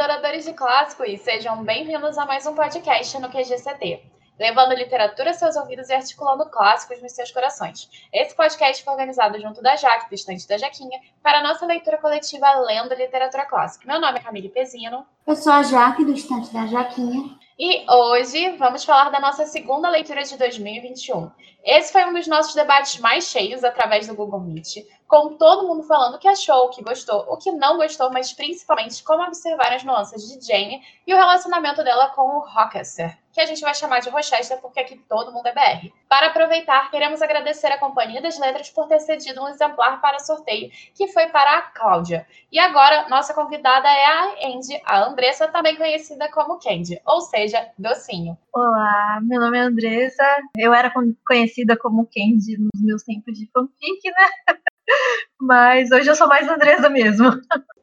adoradores de clássicos! Sejam bem-vindos a mais um podcast no QGCT, levando literatura aos seus ouvidos e articulando clássicos nos seus corações. Esse podcast foi organizado junto da Jaque, do estante da Jaquinha, para a nossa leitura coletiva Lendo Literatura Clássica. Meu nome é Camille Pezino. Eu sou a Jaque, do estante da Jaquinha. E hoje vamos falar da nossa segunda leitura de 2021. Esse foi um dos nossos debates mais cheios através do Google Meet, com todo mundo falando o que achou, o que gostou, o que não gostou, mas principalmente como observar as nuances de Jane e o relacionamento dela com o Rochester que a gente vai chamar de Rochester porque aqui todo mundo é BR. Para aproveitar, queremos agradecer a Companhia das Letras por ter cedido um exemplar para sorteio, que foi para a Cláudia. E agora, nossa convidada é a Andy, a Andressa, também conhecida como Candy, ou seja, Docinho. Olá, meu nome é Andressa, eu era conhecida como Candy nos meus tempos de fanfic, né? Mas hoje eu sou mais Andressa mesmo.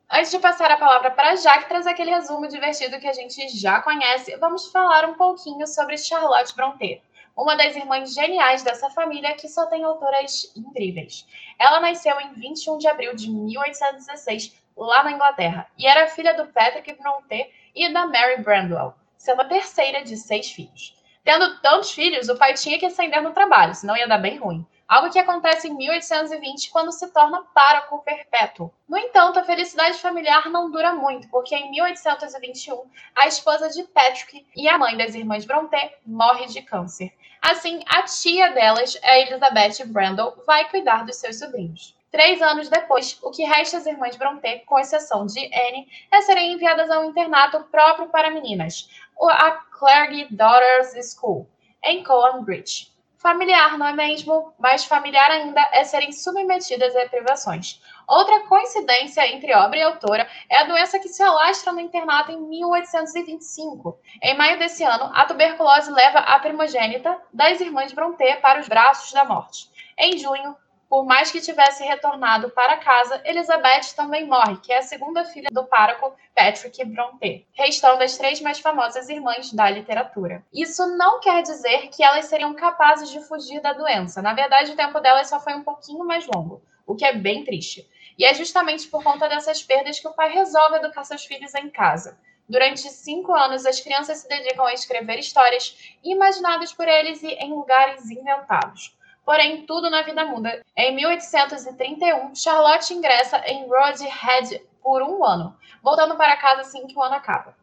Antes de passar a palavra para a Jaque trazer aquele resumo divertido que a gente já conhece, vamos falar um pouquinho sobre Charlotte Brontë, uma das irmãs geniais dessa família que só tem autoras incríveis. Ela nasceu em 21 de abril de 1816, lá na Inglaterra, e era filha do Patrick Brontë e da Mary Brandwell, sendo a terceira de seis filhos. Tendo tantos filhos, o pai tinha que ascender no trabalho, senão ia dar bem ruim algo que acontece em 1820 quando se torna pároco perpétuo. No entanto, a felicidade familiar não dura muito, porque em 1821 a esposa de Patrick e a mãe das irmãs Brontë morre de câncer. Assim, a tia delas, a Elizabeth Brandle, vai cuidar dos seus sobrinhos. Três anos depois, o que resta às irmãs Brontë, com exceção de Anne, é serem enviadas a um internato próprio para meninas, a Clergy Daughters School, em Cowan Bridge. Familiar, não é mesmo? Mais familiar ainda é serem submetidas a privações. Outra coincidência entre obra e autora é a doença que se alastra no internato em 1825. Em maio desse ano, a tuberculose leva a primogênita das irmãs Brontë para os braços da morte. Em junho, por mais que tivesse retornado para casa, Elizabeth também morre, que é a segunda filha do pároco Patrick Brontë, restando as três mais famosas irmãs da literatura. Isso não quer dizer que elas seriam capazes de fugir da doença. Na verdade, o tempo delas só foi um pouquinho mais longo, o que é bem triste. E é justamente por conta dessas perdas que o pai resolve educar seus filhos em casa. Durante cinco anos, as crianças se dedicam a escrever histórias imaginadas por eles e em lugares inventados. Porém, tudo na vida muda. Em 1831, Charlotte ingressa em Rosehead por um ano, voltando para casa assim que o ano acaba.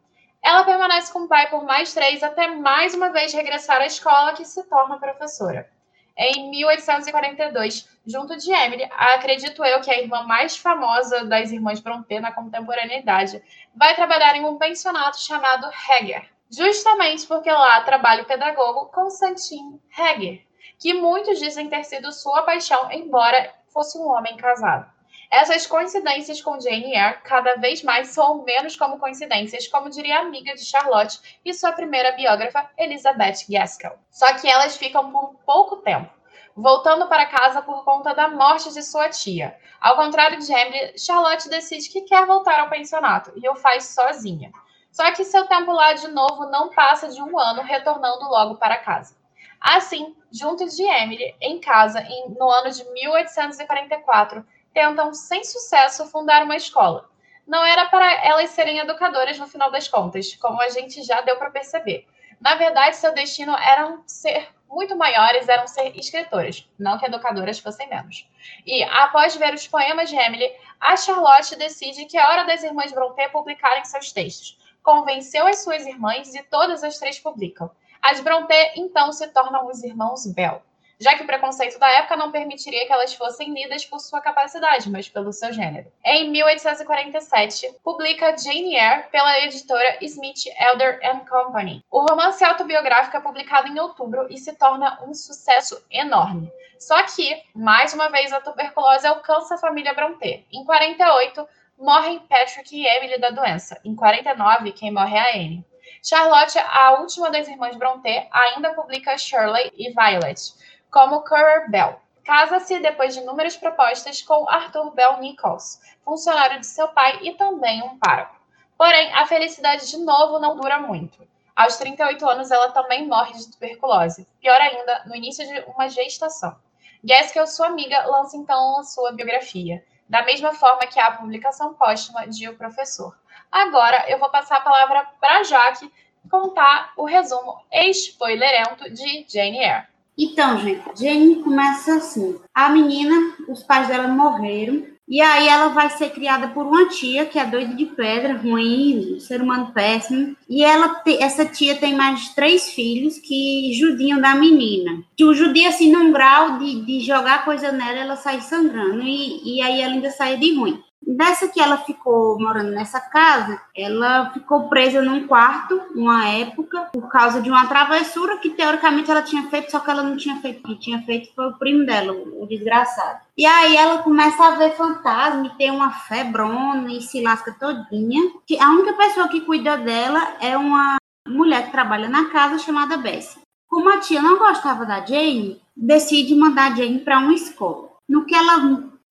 Ela permanece com o pai por mais três, até mais uma vez regressar à escola, que se torna professora. Em 1842, junto de Emily, acredito eu que a irmã mais famosa das irmãs Brontë na contemporaneidade, vai trabalhar em um pensionato chamado Heger, justamente porque lá trabalha o pedagogo Constantin Heger, que muitos dizem ter sido sua paixão, embora fosse um homem casado. Essas coincidências com Jane Eyre cada vez mais são menos como coincidências, como diria a amiga de Charlotte e sua primeira biógrafa, Elizabeth Gaskell. Só que elas ficam por pouco tempo, voltando para casa por conta da morte de sua tia. Ao contrário de Emily, Charlotte decide que quer voltar ao pensionato e o faz sozinha. Só que seu tempo lá de novo não passa de um ano, retornando logo para casa. Assim, juntos de Emily, em casa, em, no ano de 1844, tentam, sem sucesso, fundar uma escola. Não era para elas serem educadoras no final das contas, como a gente já deu para perceber. Na verdade, seu destino era ser muito maiores, eram ser escritoras, não que educadoras fossem menos. E, após ver os poemas de Emily, a Charlotte decide que é hora das irmãs Brontë publicarem seus textos. Convenceu as suas irmãs e todas as três publicam. As Brontë, então, se tornam os irmãos Bell, já que o preconceito da época não permitiria que elas fossem lidas por sua capacidade, mas pelo seu gênero. Em 1847, publica Jane Eyre pela editora Smith, Elder Company. O romance autobiográfico é publicado em outubro e se torna um sucesso enorme. Só que, mais uma vez, a tuberculose alcança a família Brontë. Em 48, morrem Patrick e Emily da doença. Em 49, quem morre é a Anne. Charlotte, a última das irmãs Brontë, ainda publica Shirley e Violet, como Currer Bell. Casa-se depois de inúmeras propostas com Arthur Bell Nichols, funcionário de seu pai e também um pároco. Porém, a felicidade de novo não dura muito. Aos 38 anos, ela também morre de tuberculose. Pior ainda, no início de uma gestação. Gaskell, sua amiga, lança então a sua biografia, da mesma forma que a publicação póstuma de O Professor, Agora eu vou passar a palavra para a Jaque contar o resumo spoilerento de Jane Eyre. Então, gente, Jane começa assim. A menina, os pais dela morreram, e aí ela vai ser criada por uma tia que é doida de pedra, ruim, ser humano péssimo. E ela essa tia tem mais três filhos que judiam da menina. Que o judia assim num grau de, de jogar coisa nela, ela sai sangrando. E, e aí ela ainda sai de ruim. Dessa que ela ficou morando nessa casa, ela ficou presa num quarto, uma época, por causa de uma travessura que teoricamente ela tinha feito, só que ela não tinha feito. Quem tinha feito foi o primo dela, o desgraçado. E aí ela começa a ver fantasma e tem uma febrona e se lasca todinha. A única pessoa que cuida dela é uma mulher que trabalha na casa chamada Bessie. Como a tia não gostava da Jane, decide mandar a Jane para uma escola. No que ela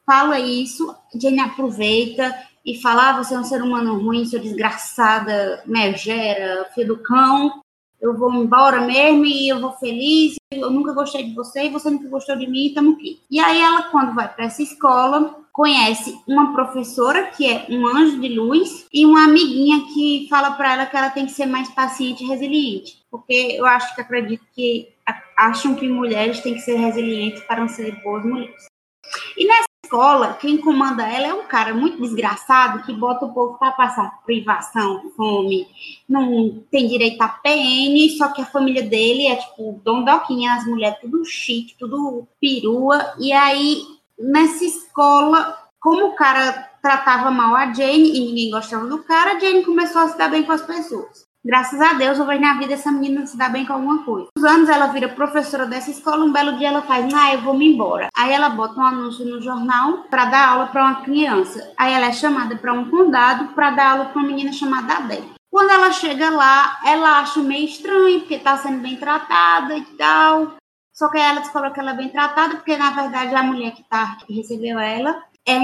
fala isso, Jane aproveita e fala: ah, você é um ser humano ruim, sua desgraçada, megera, filho do cão, eu vou embora mesmo e eu vou feliz, eu nunca gostei de você e você nunca gostou de mim, estamos aqui. E aí ela, quando vai para essa escola, conhece uma professora que é um anjo de luz e uma amiguinha que fala para ela que ela tem que ser mais paciente e resiliente, porque eu acho que acredito que acham que mulheres têm que ser resilientes para não ser boas mulheres. E nessa escola, quem comanda ela é um cara muito desgraçado que bota o povo para passar privação, fome, não tem direito a PN, só que a família dele é tipo dondoquinha, as mulheres tudo chique, tudo perua. E aí, nessa escola, como o cara tratava mal a Jane e ninguém gostava do cara, a Jane começou a se dar bem com as pessoas. Graças a Deus, eu vejo na vida essa menina se dar bem com alguma coisa. Os anos ela vira professora dessa escola, um belo dia ela faz, ah, eu vou me embora. Aí ela bota um anúncio no jornal para dar aula para uma criança. Aí ela é chamada para um condado para dar aula para uma menina chamada Adele. Quando ela chega lá, ela acha meio estranho, porque está sendo bem tratada e tal. Só que aí ela descobre que ela é bem tratada, porque na verdade a mulher que, tá, que recebeu ela é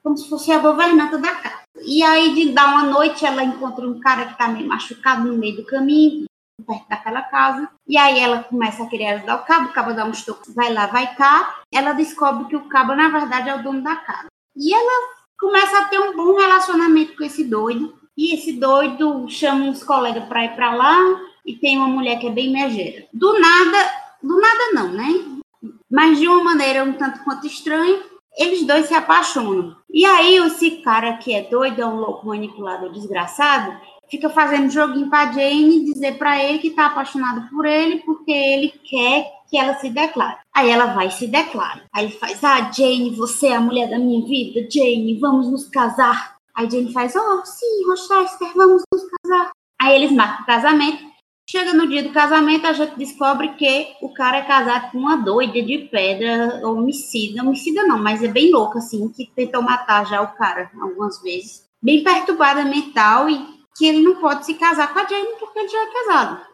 como se fosse a governanta da casa. E aí, de dar uma noite, ela encontra um cara que tá meio machucado no meio do caminho, perto daquela casa. E aí ela começa a querer ajudar o cabo, o cabo dá um estoque, vai lá, vai cá. Ela descobre que o cabo, na verdade, é o dono da casa. E ela começa a ter um bom relacionamento com esse doido. E esse doido chama uns colegas para ir para lá. E tem uma mulher que é bem megeira. Do nada, do nada não, né? Mas de uma maneira um tanto quanto estranha, eles dois se apaixonam. E aí, esse cara que é doido, é um louco manipulador desgraçado, fica fazendo joguinho pra Jane dizer para ele que tá apaixonado por ele porque ele quer que ela se declare. Aí ela vai e se declara. Aí ele faz: Ah, Jane, você é a mulher da minha vida. Jane, vamos nos casar. Aí Jane faz: Oh, sim, Rochester, vamos nos casar. Aí eles marcam o casamento. Chega no dia do casamento, a gente descobre que o cara é casado com uma doida de pedra, homicida. Homicida não, mas é bem louca, assim, que tentou matar já o cara algumas vezes. Bem perturbada mental e que ele não pode se casar com a Jane porque ele já é casado.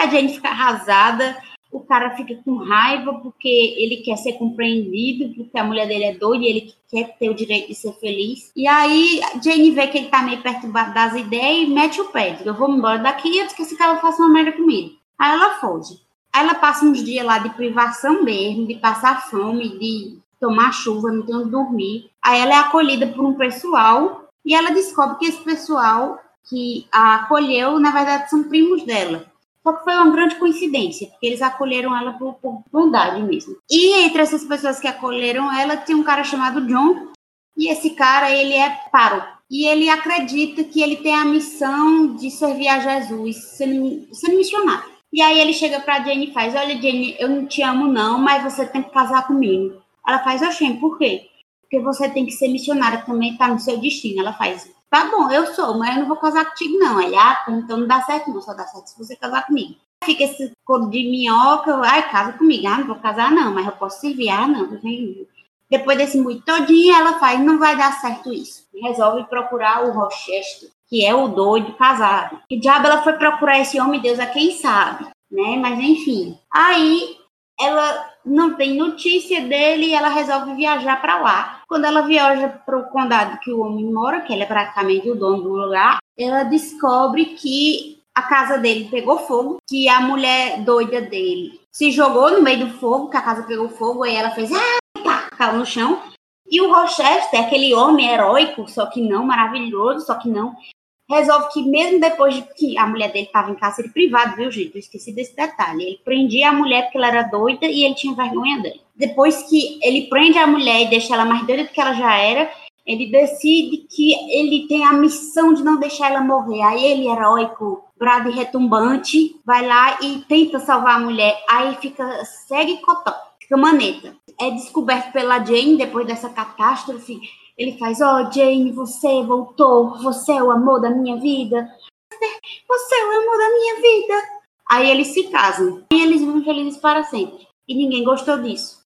A Jane fica arrasada, o cara fica com raiva porque ele quer ser compreendido, porque a mulher dele é doida e ele quer ter o direito de ser feliz. E aí Jane vê que ele tá meio perturbado das ideias e mete o pé. Diz, eu vou embora daqui antes que esse cara faça uma merda comigo. Aí ela foge. Aí ela passa uns dias lá de privação mesmo, de passar fome, de tomar chuva, não ter onde dormir. Aí ela é acolhida por um pessoal e ela descobre que esse pessoal que a acolheu, na verdade, são primos dela. Só que foi uma grande coincidência, porque eles acolheram ela por, por bondade mesmo. E entre essas pessoas que acolheram ela, tem um cara chamado John, e esse cara, ele é paro. E ele acredita que ele tem a missão de servir a Jesus, sendo, sendo missionário. E aí ele chega pra Jane e faz, olha, Jane, eu não te amo não, mas você tem que casar comigo. Ela faz, oxê, por quê? Porque você tem que ser missionária também, tá no seu destino. Ela faz, Tá bom, eu sou, mas eu não vou casar contigo, não. Ele, ah, então não dá certo, não, só dá certo se você casar comigo. Fica esse couro de minhoca, ai, casa comigo, ah, não vou casar, não, mas eu posso servir, ah, não, Depois desse muito todinho, ela faz, não vai dar certo isso. Resolve procurar o Rochester, que é o doido casado. E diabo ela foi procurar esse homem, Deus a quem sabe, né? Mas enfim. Aí ela não tem notícia dele e ela resolve viajar para lá. Quando ela viaja para o condado que o homem mora, que ele é praticamente o dono do lugar, ela descobre que a casa dele pegou fogo, que a mulher doida dele se jogou no meio do fogo, que a casa pegou fogo, aí ela fez, ah, pá, caiu no chão. E o Rochester, aquele homem heróico, só que não, maravilhoso, só que não, resolve que mesmo depois de que a mulher dele estava em cárcere privado, viu, gente? Eu esqueci desse detalhe. Ele prendia a mulher porque ela era doida e ele tinha vergonha dela. Depois que ele prende a mulher e deixa ela mais doida do que ela já era, ele decide que ele tem a missão de não deixar ela morrer. Aí ele, heróico, brado e retumbante, vai lá e tenta salvar a mulher. Aí fica segue cotó, fica maneta. É descoberto pela Jane depois dessa catástrofe. Ele faz: Ó, oh, Jane, você voltou, você é o amor da minha vida. Você é o amor da minha vida. Aí eles se casam. E eles vivem felizes para sempre. E ninguém gostou disso.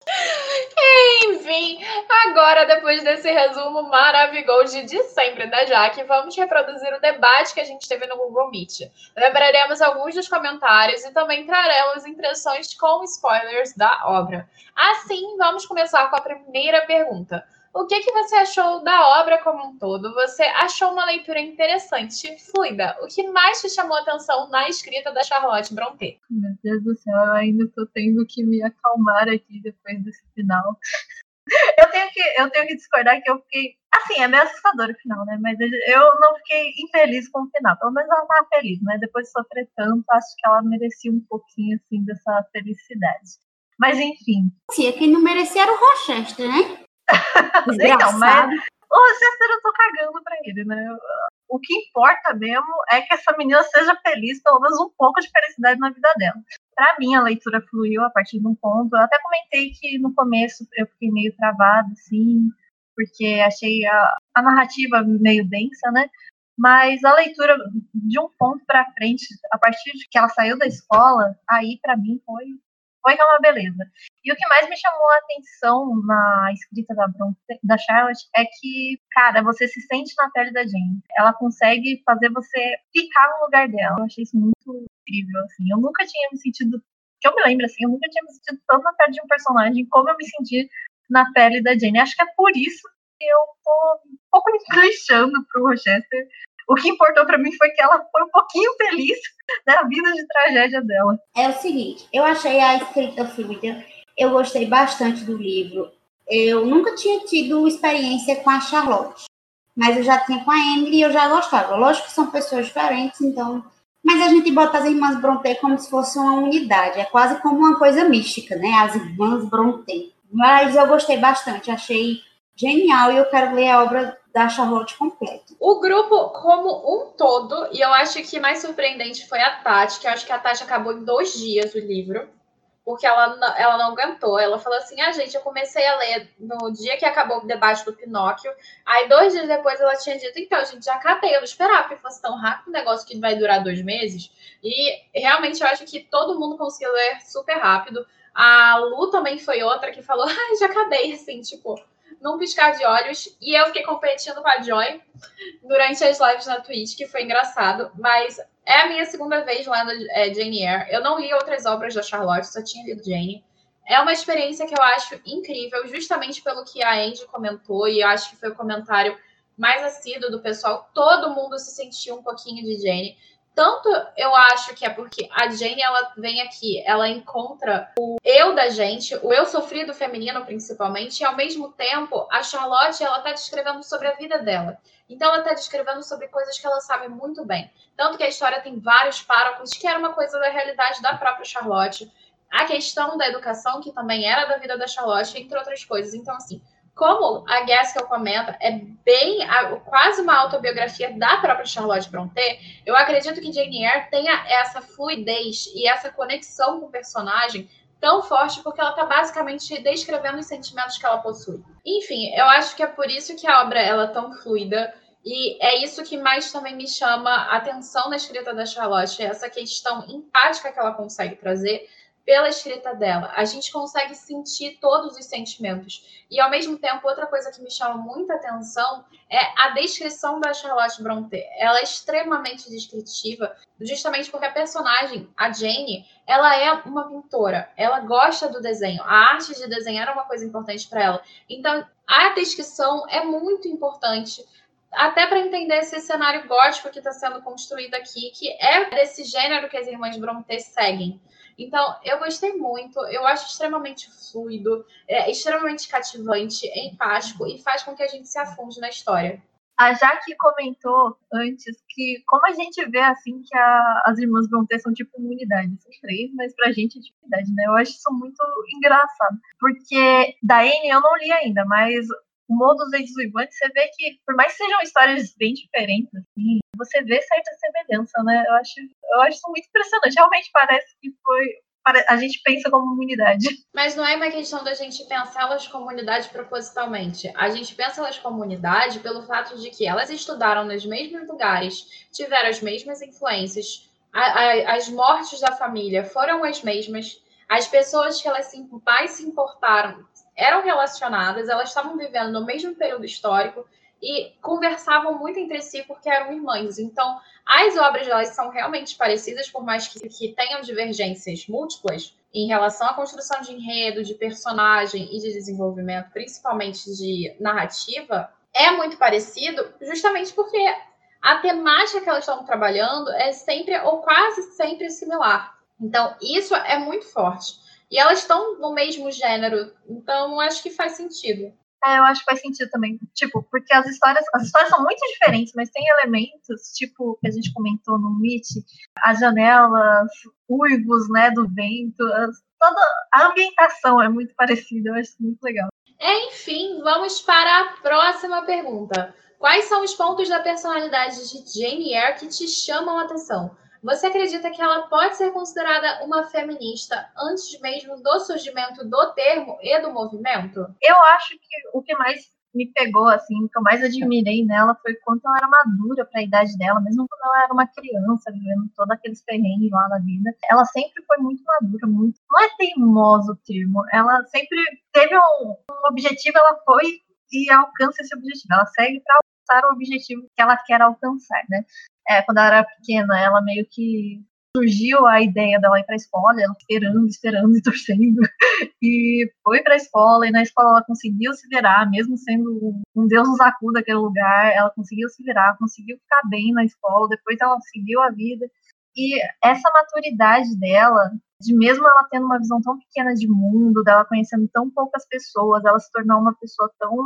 Enfim, agora, depois desse resumo maravilhoso de sempre da Jaque, vamos reproduzir o debate que a gente teve no Google Meet. Lembraremos alguns dos comentários e também traremos impressões com spoilers da obra. Assim, vamos começar com a primeira pergunta. O que, que você achou da obra como um todo? Você achou uma leitura interessante, fluida? O que mais te chamou a atenção na escrita da Charlotte Brontë? Meu Deus do céu, eu ainda estou tendo que me acalmar aqui depois desse final. Eu tenho que, eu tenho que discordar que eu fiquei. Assim, é meio assustador o final, né? Mas eu não fiquei infeliz com o final. Pelo menos ela estava feliz, né? Depois de sofrer tanto, acho que ela merecia um pouquinho, assim, dessa felicidade. Mas enfim. Sim, quem não merecia era o Rochester, né? então, mas o Rochester eu tô cagando pra ele, né? O que importa mesmo é que essa menina seja feliz, pelo menos um pouco de felicidade na vida dela. Para mim, a leitura fluiu a partir de um ponto. Eu até comentei que no começo eu fiquei meio travada, assim, porque achei a, a narrativa meio densa, né? Mas a leitura de um ponto para frente, a partir de que ela saiu da escola, aí para mim foi foi uma beleza. E o que mais me chamou a atenção na escrita da, da Charlotte é que, cara, você se sente na pele da Jane. Ela consegue fazer você ficar no lugar dela. Eu achei isso muito incrível, assim. Eu nunca tinha me sentido, que eu me lembro, assim, eu nunca tinha me sentido tanto na pele de um personagem como eu me senti na pele da Jane. Acho que é por isso que eu tô um pouco inclinando pro Rochester o que importou para mim foi que ela foi um pouquinho feliz na vida de tragédia dela. É o seguinte, eu achei a escrita fluida, eu gostei bastante do livro. Eu nunca tinha tido experiência com a Charlotte, mas eu já tinha com a Emily e eu já gostava. Lógico que são pessoas diferentes, então. Mas a gente bota as irmãs Brontë como se fosse uma unidade, é quase como uma coisa mística, né? As irmãs Brontë. Mas eu gostei bastante, achei genial e eu quero ler a obra da Charlotte completa. O grupo como um todo, e eu acho que mais surpreendente foi a Tati, que eu acho que a Tati acabou em dois dias o livro, porque ela, ela não aguentou. Ela falou assim: ah, gente, eu comecei a ler no dia que acabou o debate do Pinóquio. Aí, dois dias depois, ela tinha dito: então, gente, já acabei. Eu não esperava que fosse tão rápido um negócio que vai durar dois meses. E realmente eu acho que todo mundo conseguiu ler super rápido. A Lu também foi outra que falou: ah, já acabei, assim, tipo num piscar de olhos. E eu fiquei competindo com a Joy durante as lives na Twitch, que foi engraçado. Mas é a minha segunda vez lendo é, Jane Eyre. Eu não li outras obras da Charlotte, só tinha lido Jane. É uma experiência que eu acho incrível, justamente pelo que a Andy comentou, e eu acho que foi o comentário mais assíduo do pessoal. Todo mundo se sentiu um pouquinho de Jane. Tanto eu acho que é porque a Jane ela vem aqui, ela encontra o eu da gente, o eu sofrido feminino principalmente, e ao mesmo tempo a Charlotte ela tá descrevendo sobre a vida dela. Então ela tá descrevendo sobre coisas que ela sabe muito bem. Tanto que a história tem vários párocos que era uma coisa da realidade da própria Charlotte. A questão da educação, que também era da vida da Charlotte, entre outras coisas. Então, assim, como a Gaskell comenta, é bem quase uma autobiografia da própria Charlotte Brontë. Eu acredito que Jane Eyre tenha essa fluidez e essa conexão com o personagem tão forte porque ela está basicamente descrevendo os sentimentos que ela possui. Enfim, eu acho que é por isso que a obra ela é tão fluida e é isso que mais também me chama a atenção na escrita da Charlotte, essa questão empática que ela consegue trazer pela escrita dela. A gente consegue sentir todos os sentimentos. E, ao mesmo tempo, outra coisa que me chama muita atenção é a descrição da Charlotte Brontë. Ela é extremamente descritiva, justamente porque a personagem, a Jane, ela é uma pintora. Ela gosta do desenho. A arte de desenhar é uma coisa importante para ela. Então, a descrição é muito importante até para entender esse cenário gótico que está sendo construído aqui, que é desse gênero que as irmãs Brontë seguem. Então, eu gostei muito, eu acho extremamente fluido, é extremamente cativante, empático e faz com que a gente se afunde na história. A Jaque comentou antes que como a gente vê assim que a, as irmãs Brontë são tipo imunidade, são três, mas pra gente é dificuldade, né? Eu acho isso muito engraçado. Porque da Anne eu não li ainda, mas o Morro dos Ventos Vivantes, você vê que, por mais que sejam histórias bem diferentes, assim, você vê certa semelhança, né? Eu acho, eu acho muito impressionante. Realmente parece que foi a gente pensa como unidade. Mas não é uma questão da gente pensá-las como unidade propositalmente. A gente pensa elas como unidade pelo fato de que elas estudaram nos mesmos lugares, tiveram as mesmas influências, a, a, as mortes da família foram as mesmas, as pessoas que elas se, mais se importaram eram relacionadas, elas estavam vivendo no mesmo período histórico e conversavam muito entre si porque eram irmãs. Então, as obras delas são realmente parecidas, por mais que, que tenham divergências múltiplas em relação à construção de enredo, de personagem e de desenvolvimento, principalmente de narrativa, é muito parecido, justamente porque a temática que elas estão trabalhando é sempre ou quase sempre similar. Então, isso é muito forte. E elas estão no mesmo gênero, então acho que faz sentido. É, eu acho que faz sentido também. Tipo, porque as histórias, as histórias são muito diferentes, mas tem elementos, tipo, que a gente comentou no Meet, as janelas, uivos, né, do vento, as, toda a ambientação é muito parecida, eu acho muito legal. Enfim, vamos para a próxima pergunta. Quais são os pontos da personalidade de Jane Eyre que te chamam a atenção? Você acredita que ela pode ser considerada uma feminista antes mesmo do surgimento do termo e do movimento? Eu acho que o que mais me pegou, assim, o que eu mais admirei nela foi quanto ela era madura para a idade dela, mesmo quando ela era uma criança, vivendo todos aqueles perrengues lá na vida. Ela sempre foi muito madura, muito. Não é teimoso o termo, ela sempre teve um, um objetivo, ela foi e alcança esse objetivo. Ela segue para alcançar o objetivo que ela quer alcançar, né? é, quando ela era pequena, ela meio que surgiu a ideia dela ir para a escola, ela esperando, esperando e torcendo, e foi para a escola, e na escola ela conseguiu se virar, mesmo sendo um deus nos acuda daquele lugar, ela conseguiu se virar, conseguiu ficar bem na escola, depois ela seguiu a vida, e essa maturidade dela, de mesmo ela tendo uma visão tão pequena de mundo, dela conhecendo tão poucas pessoas, ela se tornou uma pessoa tão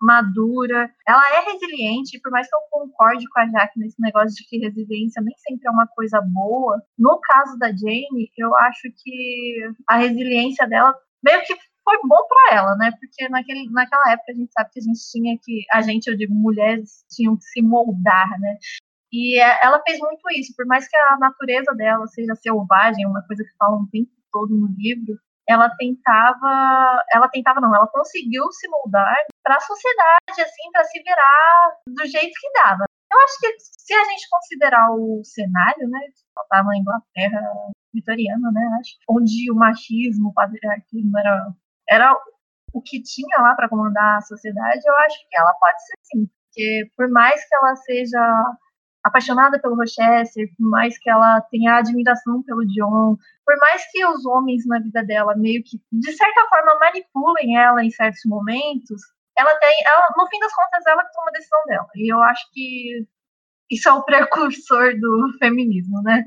madura. Ela é resiliente, por mais que eu concorde com a Jaque nesse negócio de que resiliência nem sempre é uma coisa boa, no caso da Jane, eu acho que a resiliência dela meio que foi bom para ela, né? Porque naquele, naquela época a gente sabe que a gente tinha que, a gente, eu digo, mulheres tinham que se moldar, né? E é, ela fez muito isso, por mais que a natureza dela seja selvagem, uma coisa que fala um tempo todo no livro, ela tentava, ela tentava não, ela conseguiu se moldar para a sociedade, assim, para se virar do jeito que dava. Eu acho que se a gente considerar o cenário, né, estava na Inglaterra vitoriana, né, acho, onde o machismo, o patriarquismo era, era o que tinha lá para comandar a sociedade, eu acho que ela pode ser sim, porque por mais que ela seja apaixonada pelo Rochester, por mais que ela tenha admiração pelo John, por mais que os homens na vida dela meio que, de certa forma, manipulem ela em certos momentos, ela tem, ela, no fim das contas, ela toma a decisão dela. E eu acho que isso é o precursor do feminismo, né?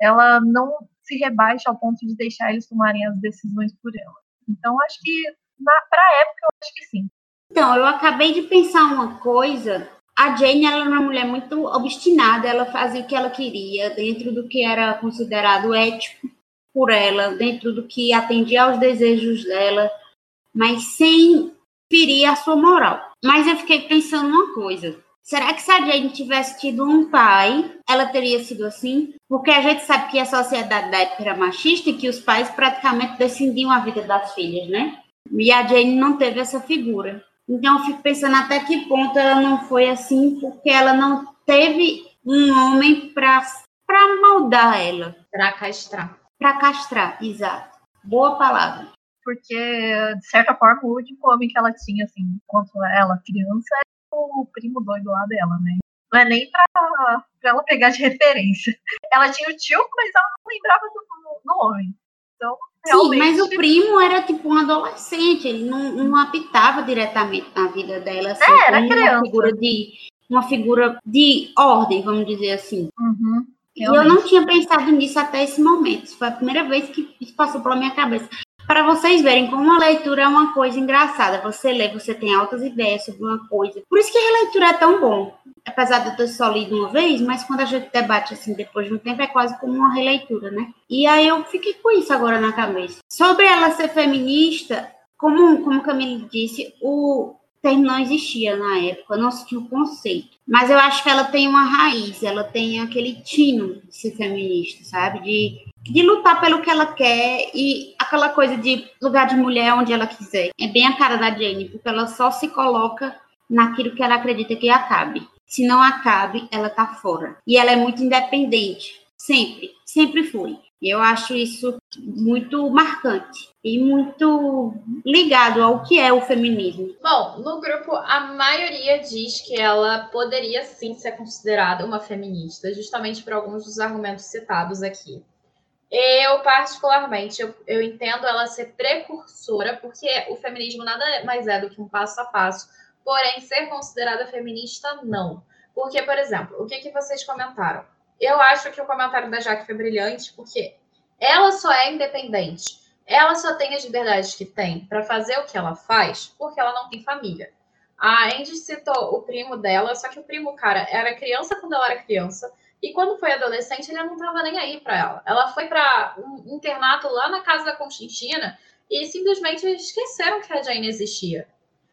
Ela não se rebaixa ao ponto de deixar eles tomarem as decisões por ela. Então, acho que, para a época, eu acho que sim. Então, eu acabei de pensar uma coisa a Jane ela era uma mulher muito obstinada, ela fazia o que ela queria, dentro do que era considerado ético por ela, dentro do que atendia aos desejos dela, mas sem ferir a sua moral. Mas eu fiquei pensando uma coisa. Será que se a Jane tivesse tido um pai, ela teria sido assim? Porque a gente sabe que a sociedade da época era machista e que os pais praticamente decidiam a vida das filhas, né? E a Jane não teve essa figura. Então, eu fico pensando até que ponto ela não foi assim, porque ela não teve um homem para moldar ela. Para castrar. Para castrar, exato. Boa palavra. Porque, de certa forma, o último homem que ela tinha, assim, enquanto ela criança, era o primo doido lá dela, né? Não é nem para ela pegar de referência. Ela tinha o tio, mas ela não lembrava do, do homem. Então, Realmente. Sim, mas o primo era tipo um adolescente, ele não, não apitava diretamente na vida dela. Assim, é, era criança. Uma figura, de, uma figura de ordem, vamos dizer assim. Uhum, e eu não tinha pensado nisso até esse momento. Foi a primeira vez que isso passou pela minha cabeça. Para vocês verem como a leitura é uma coisa engraçada. Você lê, você tem altas ideias sobre uma coisa. Por isso que a leitura é tão bom. Apesar de eu ter só lido uma vez, mas quando a gente debate assim depois de um tempo, é quase como uma releitura, né? E aí eu fiquei com isso agora na cabeça. Sobre ela ser feminista, como, como Camille disse, o termo não existia na época, não se tinha o conceito. Mas eu acho que ela tem uma raiz, ela tem aquele tino de ser feminista, sabe? De de lutar pelo que ela quer e aquela coisa de lugar de mulher onde ela quiser. É bem a cara da Jane, porque ela só se coloca naquilo que ela acredita que acabe. Se não acabe, ela tá fora. E ela é muito independente, sempre, sempre foi. E eu acho isso muito marcante e muito ligado ao que é o feminismo. Bom, no grupo a maioria diz que ela poderia sim ser considerada uma feminista, justamente por alguns dos argumentos citados aqui. Eu, particularmente, eu, eu entendo ela ser precursora, porque o feminismo nada mais é do que um passo a passo, porém, ser considerada feminista, não. Porque, por exemplo, o que, que vocês comentaram? Eu acho que o comentário da Jaque foi brilhante, porque ela só é independente, ela só tem as liberdades que tem para fazer o que ela faz, porque ela não tem família. A Andy citou o primo dela, só que o primo, cara, era criança quando ela era criança, e quando foi adolescente, ele não estava nem aí para ela. Ela foi para um internato lá na casa da Constantina e simplesmente esqueceram que a Jane existia.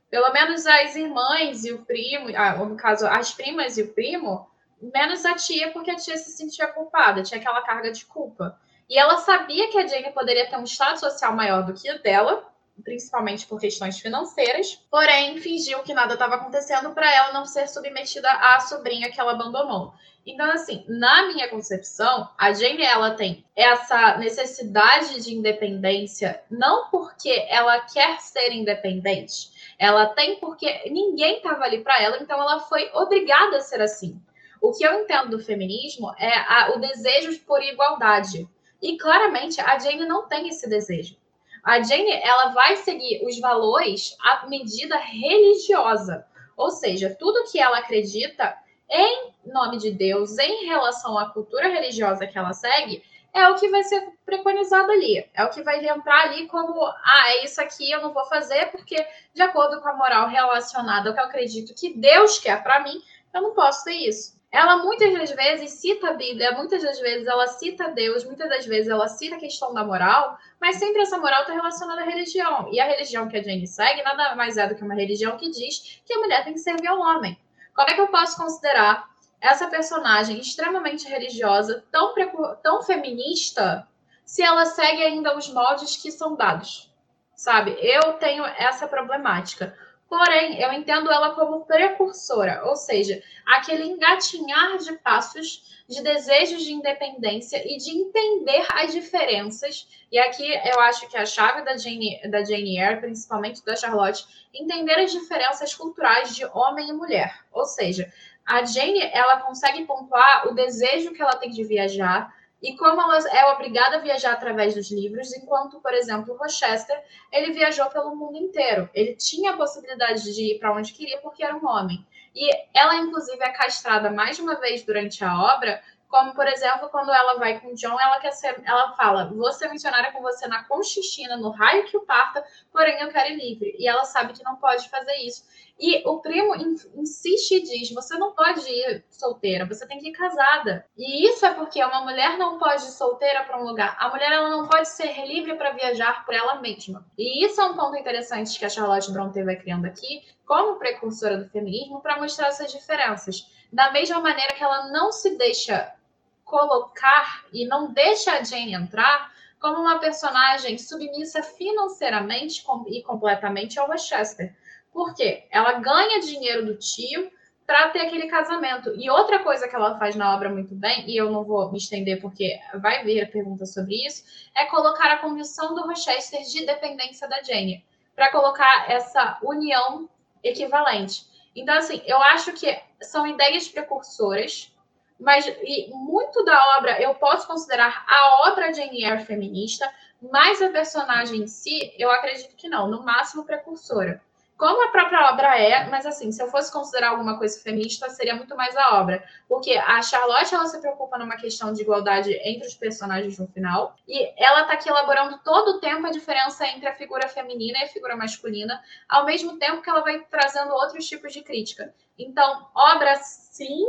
Pelo menos as irmãs e o primo, ah, no caso, as primas e o primo, menos a tia, porque a tia se sentia culpada, tinha aquela carga de culpa. E ela sabia que a Jane poderia ter um estado social maior do que o dela, principalmente por questões financeiras, porém fingiu que nada estava acontecendo para ela não ser submetida à sobrinha que ela abandonou. Então, assim, na minha concepção, a Jane ela tem essa necessidade de independência não porque ela quer ser independente, ela tem porque ninguém estava ali para ela, então ela foi obrigada a ser assim. O que eu entendo do feminismo é a, o desejo por igualdade. E claramente a Jane não tem esse desejo. A Jane, ela vai seguir os valores à medida religiosa. Ou seja, tudo que ela acredita em nome de Deus, em relação à cultura religiosa que ela segue, é o que vai ser preconizado ali. É o que vai entrar ali como, ah, é isso aqui eu não vou fazer porque, de acordo com a moral relacionada ao que eu acredito que Deus quer para mim, eu não posso ter isso. Ela muitas das vezes cita a Bíblia, muitas das vezes ela cita Deus, muitas das vezes ela cita a questão da moral, mas sempre essa moral está relacionada à religião. E a religião que a Jane segue nada mais é do que uma religião que diz que a mulher tem que servir ao homem. Como é que eu posso considerar essa personagem extremamente religiosa, tão, tão feminista, se ela segue ainda os moldes que são dados? Sabe? Eu tenho essa problemática. Porém, eu entendo ela como precursora, ou seja, aquele engatinhar de passos de desejos de independência e de entender as diferenças. E aqui eu acho que a chave da Jane, da Jane Eyre, principalmente da Charlotte, entender as diferenças culturais de homem e mulher. Ou seja, a Jane ela consegue pontuar o desejo que ela tem de viajar, e como ela é obrigada a viajar através dos livros, enquanto, por exemplo, Rochester, ele viajou pelo mundo inteiro. Ele tinha a possibilidade de ir para onde queria porque era um homem. E ela, inclusive, é castrada mais uma vez durante a obra, como, por exemplo, quando ela vai com John, ela quer ser, ela fala: vou ser missionária com você na Conchichina, no raio que o parta, porém eu quero ir livre. E ela sabe que não pode fazer isso. E o primo insiste e diz: você não pode ir solteira, você tem que ir casada. E isso é porque uma mulher não pode ir solteira para um lugar. A mulher ela não pode ser livre para viajar por ela mesma. E isso é um ponto interessante que a Charlotte Brontë vai criando aqui, como precursora do feminismo, para mostrar essas diferenças. Da mesma maneira que ela não se deixa colocar e não deixa a Jane entrar como uma personagem submissa financeiramente e completamente ao Westchester por quê? Ela ganha dinheiro do tio para ter aquele casamento. E outra coisa que ela faz na obra muito bem, e eu não vou me estender porque vai vir a pergunta sobre isso, é colocar a condição do Rochester de dependência da Jane, para colocar essa união equivalente. Então, assim, eu acho que são ideias precursoras, mas e muito da obra eu posso considerar a obra Jane Eyre feminista, mas a personagem em si, eu acredito que não, no máximo precursora. como a própria obra é, mas assim, se eu fosse considerar alguma coisa feminista, seria muito mais a obra. Porque a Charlotte, ela se preocupa numa questão de igualdade entre os personagens no final, e ela tá aqui elaborando todo o tempo a diferença entre a figura feminina e a figura masculina, ao mesmo tempo que ela vai trazendo outros tipos de crítica. Então, obra sim,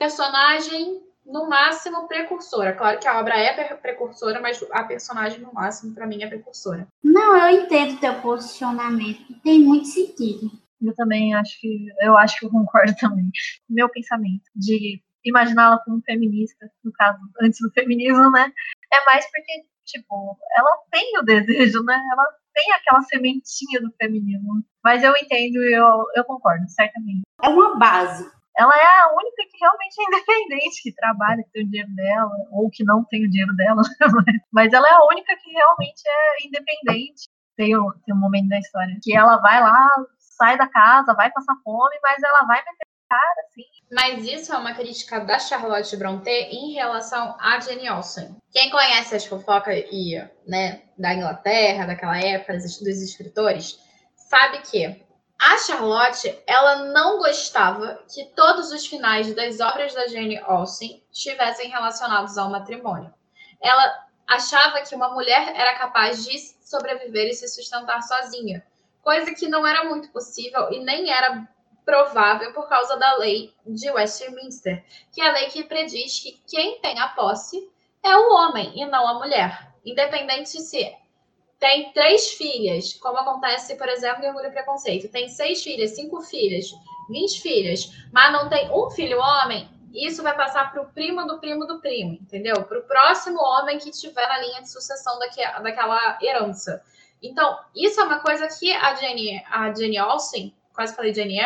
personagem no máximo precursora. Claro que a obra é precursora, mas a personagem no máximo para mim é precursora. Não, eu entendo teu posicionamento, tem muito sentido. Eu também acho que eu acho que eu concordo também. Meu pensamento de imaginá-la como feminista, no caso, antes do feminismo, né? É mais porque, tipo, ela tem o desejo, né? Ela tem aquela sementinha do feminismo. Mas eu entendo e eu, eu concordo, certamente. É uma base ela é a única que realmente é independente, que trabalha, que tem o dinheiro dela, ou que não tem o dinheiro dela, mas ela é a única que realmente é independente. Tem um, tem um momento da história que ela vai lá, sai da casa, vai passar fome, mas ela vai meter cara, assim. Mas isso é uma crítica da Charlotte Brontë em relação a Jane Austen. Quem conhece as fofocas e, né, da Inglaterra, daquela época, dos escritores, sabe que a Charlotte, ela não gostava que todos os finais das obras da Jane Austen estivessem relacionados ao matrimônio. Ela achava que uma mulher era capaz de sobreviver e se sustentar sozinha, coisa que não era muito possível e nem era provável por causa da lei de Westminster, que é a lei que prediz que quem tem a posse é o homem e não a mulher, independente se tem três filhas, como acontece, por exemplo, em Orgulho e Preconceito, tem seis filhas, cinco filhas, vinte filhas, mas não tem um filho homem, isso vai passar para o primo do primo do primo, entendeu? Para o próximo homem que tiver na linha de sucessão daque, daquela herança. Então, isso é uma coisa que a Jenny, a Jenny Olsen, quase falei Jenny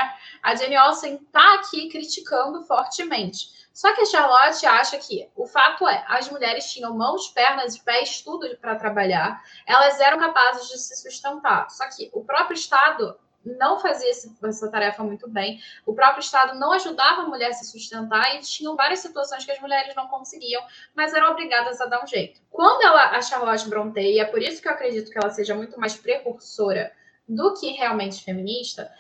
a Jenny Olsen está aqui criticando fortemente. Só que a Charlotte acha que o fato é, as mulheres tinham mãos, pernas e pés, tudo para trabalhar, elas eram capazes de se sustentar. Só que o próprio Estado não fazia essa tarefa muito bem, o próprio Estado não ajudava a mulher a se sustentar e tinham várias situações que as mulheres não conseguiam, mas eram obrigadas a dar um jeito. Quando ela, a Charlotte Brontë, e é por isso que eu acredito que ela seja muito mais precursora do que realmente feminista,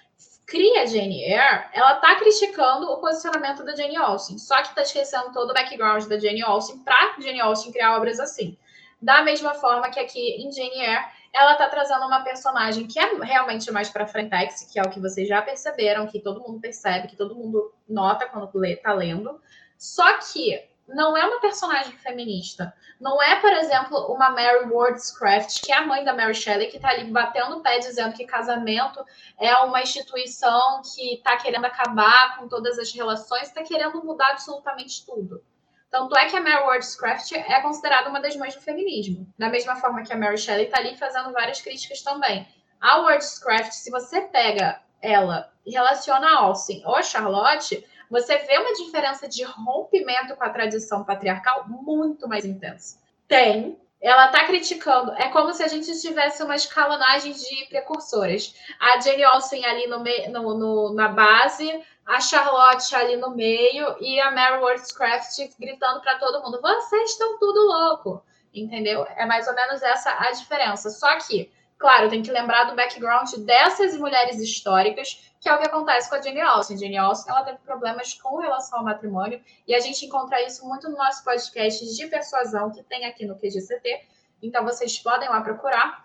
cria Jane Eyre, ela tá criticando o posicionamento da Jane Austen, só que tá esquecendo todo o background da Jane Austen para Jane Austen criar obras assim. Da mesma forma que aqui em Jane Eyre, ela tá trazendo uma personagem que é realmente mais para frentex, que é o que vocês já perceberam, que todo mundo percebe, que todo mundo nota quando lê, tá lendo. Só que não é uma personagem feminista. Não é, por exemplo, uma Mary Wordscraft, que é a mãe da Mary Shelley, que está ali batendo o pé dizendo que casamento é uma instituição que está querendo acabar com todas as relações, está querendo mudar absolutamente tudo. Tanto é que a Mary Wordscraft é considerada uma das mães do feminismo. Da mesma forma que a Mary Shelley está ali fazendo várias críticas também. A Wordscraft, se você pega ela e relaciona a Austin ou a Charlotte, você vê uma diferença de rompimento com a tradição patriarcal muito mais intensa. Tem. Ela está criticando. É como se a gente tivesse uma escalonagem de precursoras. A Jane Austen ali no, no, no, na base, a Charlotte ali no meio e a Mary Wollstonecraft gritando para todo mundo: vocês estão tudo louco. Entendeu? É mais ou menos essa a diferença. Só que Claro, tem que lembrar do background dessas mulheres históricas, que é o que acontece com a Jane Austen. Jane Austen ela teve problemas com relação ao matrimônio, e a gente encontra isso muito no nosso podcast de persuasão que tem aqui no QGCT. Então, vocês podem lá procurar.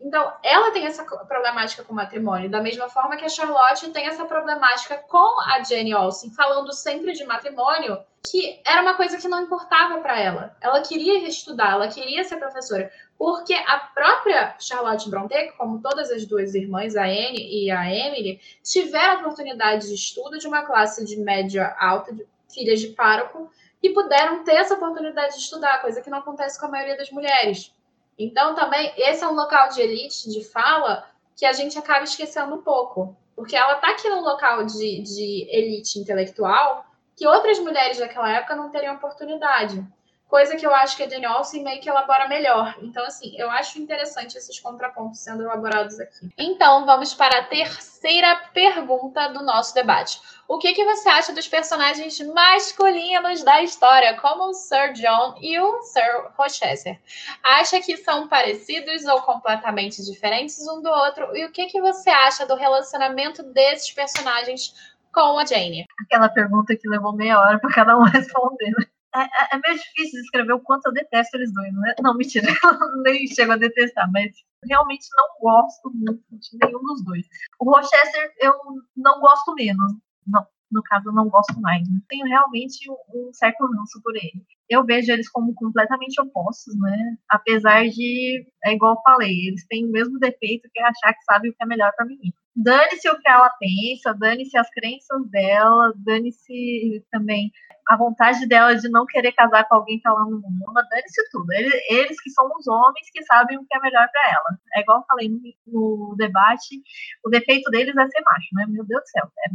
Então, ela tem essa problemática com o matrimônio, da mesma forma que a Charlotte tem essa problemática com a Jane Austen, falando sempre de matrimônio, que era uma coisa que não importava para ela. Ela queria estudar, ela queria ser professora, porque a própria Charlotte Brontë, como todas as duas irmãs, a Anne e a Emily, tiveram oportunidade de estudo de uma classe de média alta, de filhas de pároco, e puderam ter essa oportunidade de estudar, coisa que não acontece com a maioria das mulheres. Então, também, esse é um local de elite, de fala, que a gente acaba esquecendo um pouco. Porque ela está aqui num local de, de elite intelectual que outras mulheres daquela época não teriam oportunidade. Coisa que eu acho que a Jane Austen meio que elabora melhor. Então, assim, eu acho interessante esses contrapontos sendo elaborados aqui. Então, vamos para a terceira pergunta do nosso debate. O que, que você acha dos personagens masculinos da história, como o Sir John e o Sir Rochester? Acha que são parecidos ou completamente diferentes um do outro? E o que, que você acha do relacionamento desses personagens com a Jane? Aquela pergunta que levou meia hora para cada um responder. É, é, é, meio difícil descrever o quanto eu detesto eles dois, né? Não, mentira, eu nem chego a detestar, mas realmente não gosto muito de nenhum dos dois. O Rochester eu não gosto menos. Não, no caso, eu não gosto mais. Né? Tenho realmente um certo ranço por ele. Eu vejo eles como completamente opostos, né? Apesar de, é igual eu falei, eles têm o mesmo defeito que é achar que sabe o que é melhor para mim. Dane-se o que ela pensa, dane-se as crenças dela, dane-se também a vontade dela de não querer casar com alguém que ela não ama, dane-se tudo. Eles, eles, que são os homens que sabem o que é melhor para ela. É igual eu falei no, no, debate, o defeito deles é ser macho, né? Meu Deus do céu. É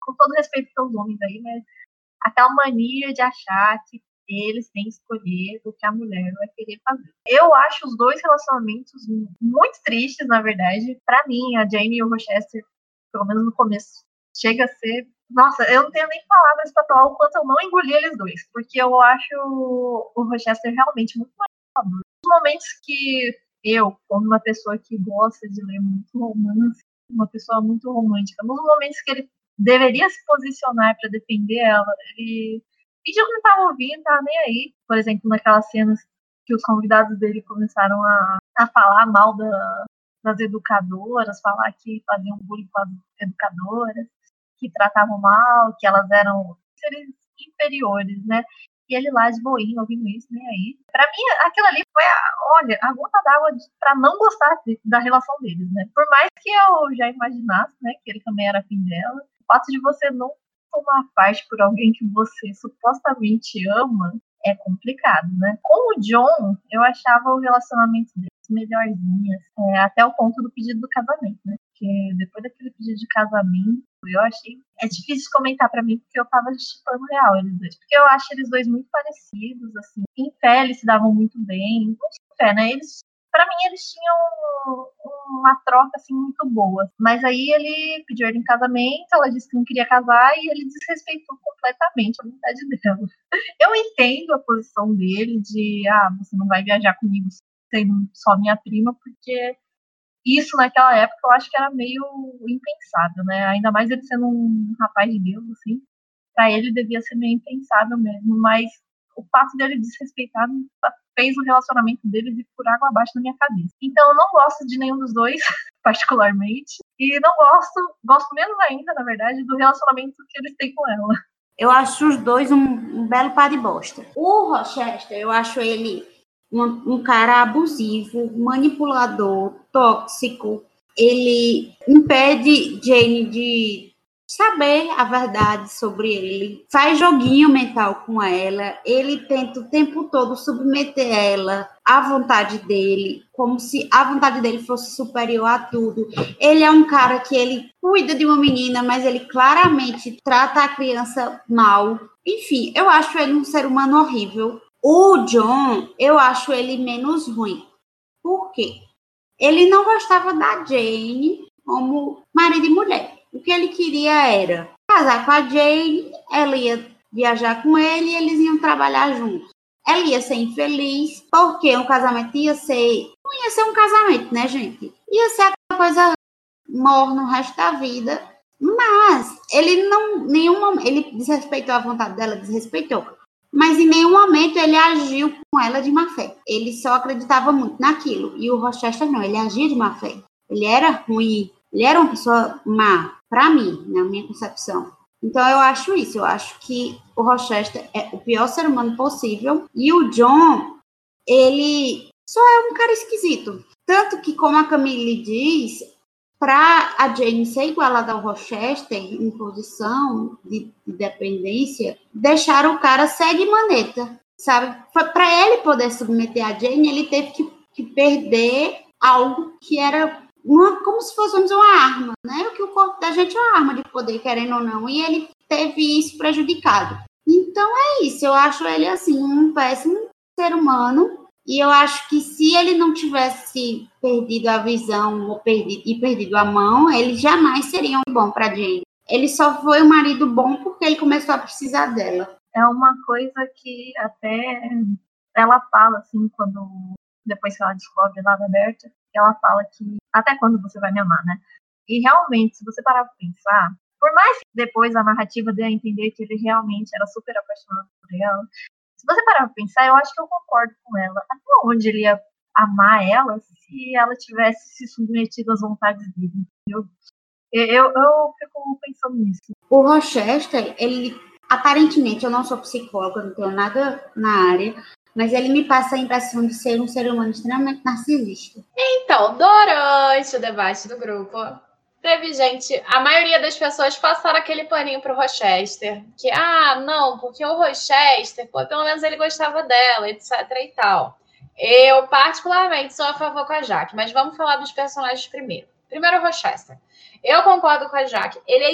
com todo respeito pelos homens aí, mas aquela mania de achar que eles têm que escolher o que a mulher vai querer fazer. Eu acho os dois relacionamentos muito tristes, na verdade. Para mim, a Jane e o Rochester, pelo menos no começo, chega a ser nossa, eu não tenho nem palavras para falar o quanto eu não engoli eles dois, porque eu acho o Rochester realmente muito maduro. Nos momentos que eu, como uma pessoa que gosta de ler muito romance, uma pessoa muito romântica, nos momentos que ele deveria se posicionar para defender ela, ele fingiu que não estava ouvindo, estava nem aí. Por exemplo, naquelas cenas que os convidados dele começaram a, a falar mal da, das educadoras, falar que faziam bullying com as educadoras que tratavam mal, que elas eram seres inferiores, né? E ele lá de boinha, ouvindo isso, nem aí. Pra mim, aquilo ali foi, a, olha, a gota d'água pra não gostar de, da relação deles, né? Por mais que eu já imaginasse, né, que ele também era fim dela, o fato de você não tomar parte por alguém que você supostamente ama é complicado, né? Com o John, eu achava o relacionamento deles melhorzinho, é, até o ponto do pedido do casamento, né? Porque depois daquele pedido de casamento, eu achei. É difícil comentar para mim, porque eu tava chipando real eles dois. Porque eu acho eles dois muito parecidos, assim. Em pé eles se davam muito bem. Não em pé, né? Eles para mim eles tinham uma troca assim muito boa. Mas aí ele pediu ela em casamento, ela disse que não queria casar e ele desrespeitou completamente a vontade dela. Eu entendo a posição dele de ah, você não vai viajar comigo sendo só minha prima, porque isso naquela época eu acho que era meio impensável, né? Ainda mais ele sendo um rapaz de Deus, assim, para ele devia ser meio impensável mesmo, mas o fato dele desrespeitar fez o relacionamento deles ir por água abaixo na minha cabeça. Então eu não gosto de nenhum dos dois, particularmente, e não gosto, gosto menos ainda, na verdade, do relacionamento que eles têm com ela. Eu acho os dois um, um belo par de bosta. O Rochester, eu acho ele um, um cara abusivo, manipulador, tóxico. Ele impede Jane de saber a verdade sobre ele, faz joguinho mental com ela, ele tenta o tempo todo submeter ela à vontade dele, como se a vontade dele fosse superior a tudo. Ele é um cara que ele cuida de uma menina, mas ele claramente trata a criança mal. Enfim, eu acho ele um ser humano horrível. O John, eu acho ele menos ruim. Por quê? Ele não gostava da Jane como marido e mulher. O que ele queria era casar com a Jane, ela ia viajar com ele e eles iam trabalhar juntos. Ela ia ser infeliz, porque um casamento ia ser. Não ia ser um casamento, né, gente? Ia ser aquela coisa morna no resto da vida. Mas ele não. Nenhum, ele desrespeitou a vontade dela, desrespeitou mas em nenhum momento ele agiu com ela de má fé. Ele só acreditava muito naquilo. E o Rochester não, ele agia de má fé. Ele era ruim, ele era uma pessoa má, para mim, na minha concepção. Então eu acho isso, eu acho que o Rochester é o pior ser humano possível e o John, ele só é um cara esquisito. Tanto que, como a Camille diz, para a Jane ser igualada ao Rochester em posição de, de dependência, deixaram o cara ser de maneta, sabe? Para ele poder submeter a Jane, ele teve que, que perder algo que era uma, como se fosse uma arma, né? O que o corpo da gente é uma arma de poder, querendo ou não, e ele teve isso prejudicado. Então é isso. Eu acho ele assim um péssimo ser humano. E eu acho que se ele não tivesse perdido a visão ou perdido, e perdido a mão, ele jamais seria um bom para Jane. Ele só foi um marido bom porque ele começou a precisar dela. É uma coisa que até ela fala assim quando depois que ela descobre lá da Berta, ela fala que até quando você vai me amar, né? E realmente, se você parar pra pensar, por mais que depois a narrativa dê a entender que ele realmente era super apaixonado por ela, se você parar pra pensar, eu acho que eu concordo com ela. Até onde ele ia amar ela se ela tivesse se submetido às vontades dele, entendeu? Eu, eu fico pensando nisso. O Rochester, ele aparentemente, eu não sou psicóloga, não tenho nada na área, mas ele me passa a impressão de ser um ser humano extremamente narcisista. Então, durante o debate do grupo, teve gente, a maioria das pessoas passaram aquele paninho pro Rochester, que, ah, não, porque o Rochester, pô, pelo menos ele gostava dela, etc e tal. Eu, particularmente, sou a favor com a Jaque, mas vamos falar dos personagens primeiro. Primeiro, o Rochester. Eu concordo com a Jaque, ele é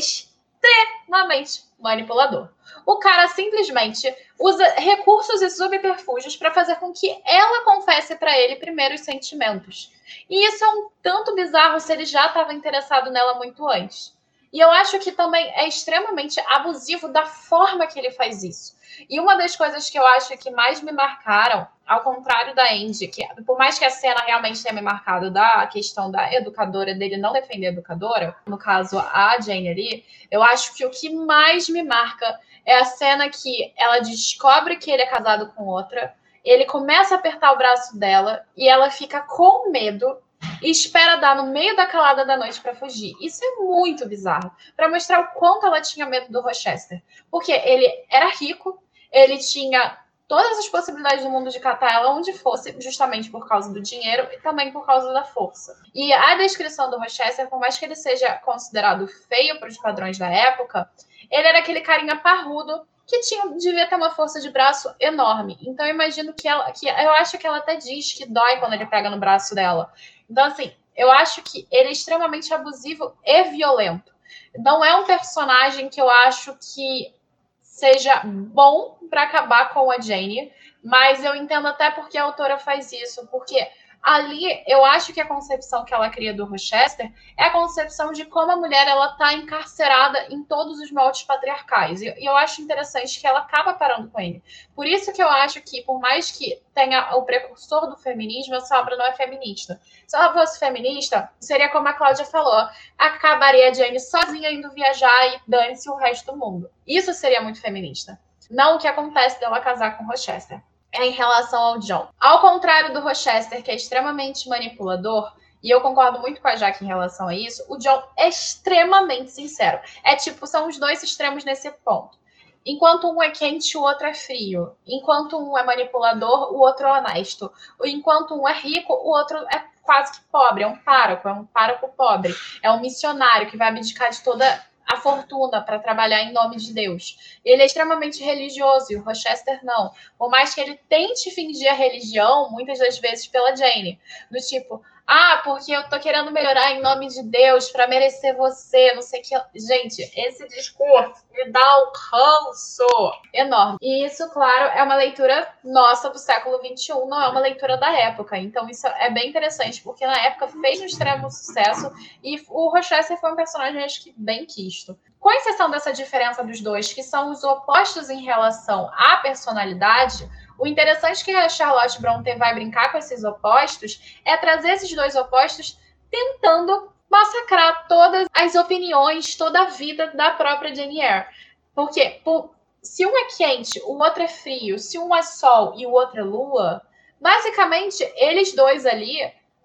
extremamente manipulador. O cara simplesmente usa recursos e subterfúgios para fazer com que ela confesse para ele primeiro os sentimentos. E isso é um tanto bizarro se ele já estava interessado nela muito antes. E eu acho que também é extremamente abusivo da forma que ele faz isso. E uma das coisas que eu acho que mais me marcaram, ao contrário da Andy, que por mais que a cena realmente tenha me marcado da questão da educadora dele não defender a educadora, no caso a Jane ali, eu acho que o que mais me marca é a cena que ela descobre que ele é casado com outra, ele começa a apertar o braço dela e ela fica com medo e espera dar no meio da calada da noite para fugir. Isso é muito bizarro, para mostrar o quanto ela tinha medo do Rochester, porque ele era rico, ele tinha todas as possibilidades do mundo de catar ela onde fosse, justamente por causa do dinheiro e também por causa da força. E a descrição do Rochester, por mais que ele seja considerado feio para os padrões da época, ele era aquele carinha parrudo que tinha, devia ter uma força de braço enorme. Então eu imagino que ela, que eu acho que ela até diz que dói quando ele pega no braço dela. Então assim, eu acho que ele é extremamente abusivo e violento. Não é um personagem que eu acho que seja bom para acabar com a Jane, mas eu entendo até porque a autora faz isso, porque ali eu acho que a concepção que ela cria do Rochester é a concepção de como a mulher ela está encarcerada em todos os moldes patriarcais. E eu acho interessante que ela acaba parando com ele. Por isso que eu acho que, por mais que tenha o precursor do feminismo, essa obra não é feminista. Se ela fosse feminista, seria como a Cláudia falou: acabaria a Jane sozinha indo viajar e dane-se o resto do mundo. Isso seria muito feminista. Não o que acontece dela casar com Rochester em relação ao John. Ao contrário do Rochester, que é extremamente manipulador, e eu concordo muito com a Jaque em relação a isso, o John é extremamente sincero. É tipo, são os dois extremos nesse ponto. Enquanto um é quente, o outro é frio. Enquanto um é manipulador, o outro é honesto. Enquanto um é rico, o outro é quase que pobre, é um pároco, é um pároco pobre. É um missionário que vai abdicar de toda a fortuna para trabalhar em nome de Deus. Ele é extremamente religioso e o Rochester não. Por mais que ele tente fingir a religião, muitas das vezes pela Jane, do tipo, ah, porque eu tô querendo melhorar em nome de Deus para merecer você, não sei o que. Gente, esse discurso me dá um ranço enorme. E isso, claro, é uma leitura nossa do século XXI, não é uma leitura da época. Então, isso é bem interessante, porque na época fez um extremo sucesso e o Rochester foi um personagem, acho que, bem quisto. Com exceção dessa diferença dos dois, que são os opostos em relação à personalidade, o interessante que a Charlotte Brontë vai brincar com esses opostos é trazer esses dois opostos tentando massacrar todas as opiniões, toda a vida da própria Jane Eyre. Porque por, se um é quente, o outro é frio, se um é sol e o outro é lua, basicamente eles dois ali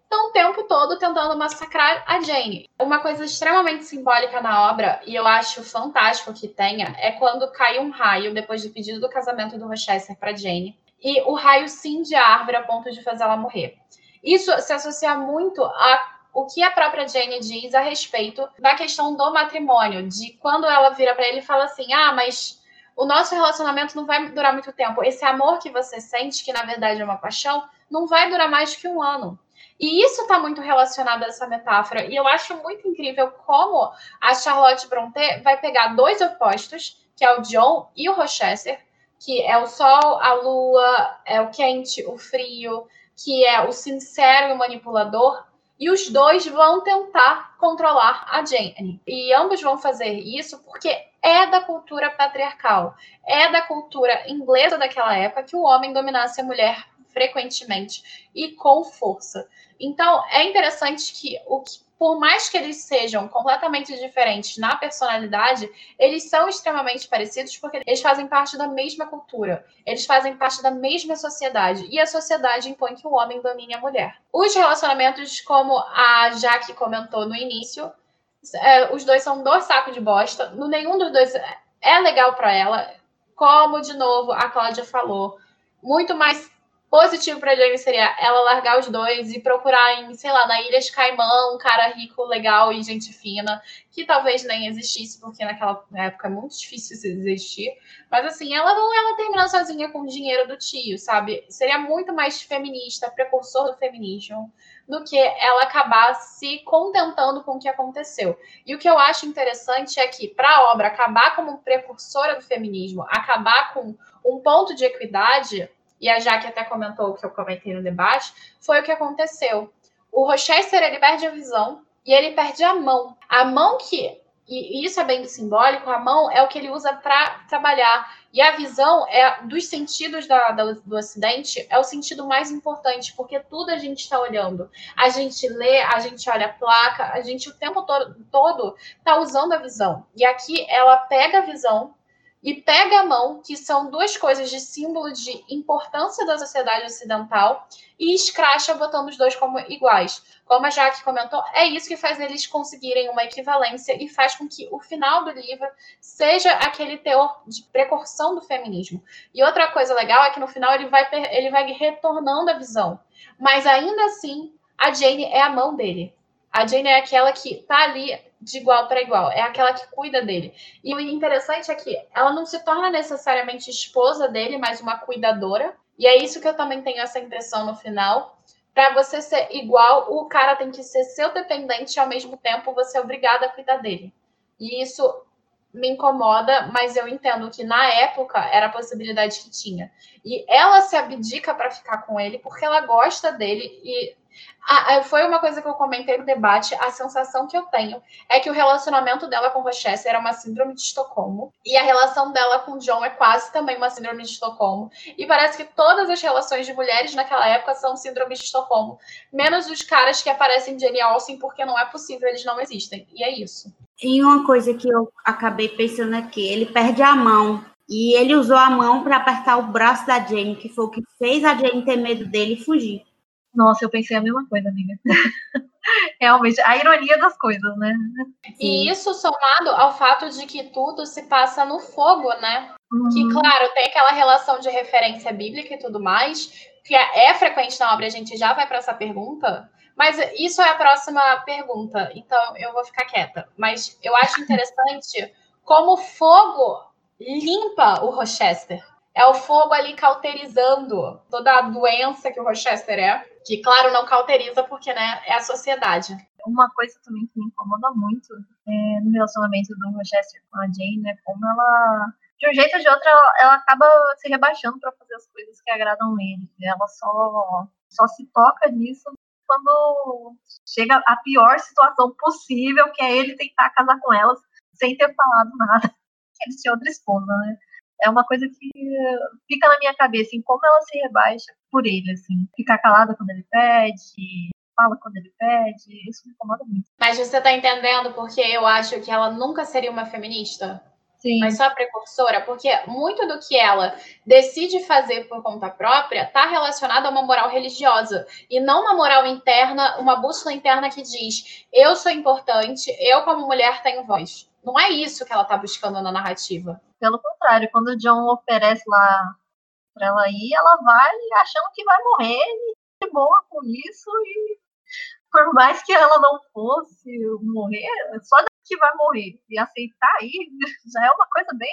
estão o tempo todo tentando massacrar a Jane. Uma coisa extremamente simbólica na obra, e eu acho fantástico que tenha, é quando cai um raio depois do pedido do casamento do Rochester para Jane e o raio cinge a árvore a ponto de fazer ela morrer. Isso se associa muito a o que a própria Jane diz a respeito da questão do matrimônio, de quando ela vira para ele e fala assim: "Ah, mas o nosso relacionamento não vai durar muito tempo. Esse amor que você sente, que na verdade é uma paixão, não vai durar mais que um ano. E isso está muito relacionado a essa metáfora. E eu acho muito incrível como a Charlotte Brontë vai pegar dois opostos que é o John e o Rochester, que é o sol, a lua, é o quente, o frio, que é o sincero e o manipulador, e os dois vão tentar controlar a Jane. E ambos vão fazer isso porque é da cultura patriarcal, é da cultura inglesa daquela época que o homem dominasse a mulher frequentemente e com força. Então, é interessante que o que por mais que eles sejam completamente diferentes na personalidade, eles são extremamente parecidos porque eles fazem parte da mesma cultura, eles fazem parte da mesma sociedade, e a sociedade impõe que o homem domine a mulher. Os relacionamentos, como a Jaque comentou no início, é, os dois são dois sacos de bosta, nenhum dos dois é legal para ela, como de novo a Cláudia falou, muito mais positivo para Jane seria ela largar os dois e procurar em, sei lá, na Ilha de Caimão, um cara rico, legal e gente fina, que talvez nem existisse, porque naquela época é muito difícil existir. Mas assim, ela não ela terminar sozinha com o dinheiro do tio, sabe? Seria muito mais feminista, precursor do feminismo, do que ela acabar se contentando com o que aconteceu. E o que eu acho interessante é que, para a obra acabar como precursora do feminismo, acabar com um ponto de equidade, e a Jaque até comentou o que eu comentei no debate, foi o que aconteceu. O Rochester, ele perde a visão e ele perde a mão. A mão que, e isso é bem simbólico, a mão é o que ele usa para trabalhar. E a visão é dos sentidos da, da, do acidente é o sentido mais importante, porque tudo a gente está olhando. A gente lê, a gente olha a placa, a gente o tempo todo, todo tá usando a visão. E aqui ela pega a visão e pega a mão, que são duas coisas de símbolo de importância da sociedade ocidental, e escracha botando os dois como iguais. Como a Jaque comentou, é isso que faz eles conseguirem uma equivalência e faz com que o final do livro seja aquele teor de precursão do feminismo. E outra coisa legal é que no final ele vai, ele vai retornando a visão. Mas ainda assim, a Jane é a mão dele. A Jane é aquela que tá ali de igual para igual, é aquela que cuida dele. E o interessante é que ela não se torna necessariamente esposa dele, mas uma cuidadora. E é isso que eu também tenho essa impressão no final. Para você ser igual, o cara tem que ser seu dependente e ao mesmo tempo você é obrigada a cuidar dele. E isso me incomoda, mas eu entendo que na época era a possibilidade que tinha. E ela se abdica para ficar com ele porque ela gosta dele e ah, foi uma coisa que eu comentei no debate. A sensação que eu tenho é que o relacionamento dela com Rochester era uma síndrome de Estocolmo. E a relação dela com John é quase também uma síndrome de Estocolmo. E parece que todas as relações de mulheres naquela época são síndrome de Estocolmo. Menos os caras que aparecem em Jenny Olsen, porque não é possível, eles não existem. E é isso. E uma coisa que eu acabei pensando aqui: ele perde a mão. E ele usou a mão para apertar o braço da Jane, que foi o que fez a Jane ter medo dele e fugir. Nossa, eu pensei a mesma coisa, amiga. Realmente, a ironia das coisas, né? E isso somado ao fato de que tudo se passa no fogo, né? Uhum. Que, claro, tem aquela relação de referência bíblica e tudo mais, que é, é frequente na obra, a gente já vai para essa pergunta, mas isso é a próxima pergunta, então eu vou ficar quieta. Mas eu acho interessante como o fogo limpa o Rochester. É o fogo ali cauterizando toda a doença que o Rochester é que, claro, não cauteriza porque né, é a sociedade. Uma coisa também que me incomoda muito é, no relacionamento do Rochester com a Jane, né, como ela, de um jeito ou de outro, ela, ela acaba se rebaixando para fazer as coisas que agradam ele. Ela só, só se toca nisso quando chega a pior situação possível, que é ele tentar casar com elas sem ter falado nada. Ele tinha outra esposa, né? É uma coisa que fica na minha cabeça, em como ela se rebaixa por ele, assim. Ficar calada quando ele pede, fala quando ele pede, isso me incomoda muito. Mas você tá entendendo porque eu acho que ela nunca seria uma feminista? Sim. Mas só precursora, porque muito do que ela decide fazer por conta própria está relacionado a uma moral religiosa e não uma moral interna, uma bússola interna que diz: eu sou importante, eu como mulher tenho voz. Não é isso que ela está buscando na narrativa. Pelo contrário, quando o John oferece lá para ela ir, ela vai achando que vai morrer e de boa com isso. E por mais que ela não fosse morrer, só que vai morrer e aceitar aí já é uma coisa bem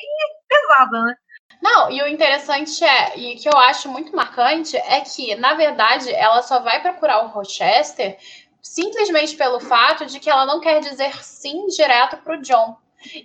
pesada, né? Não, e o interessante é, e que eu acho muito marcante, é que, na verdade, ela só vai procurar o Rochester simplesmente pelo fato de que ela não quer dizer sim direto para o John.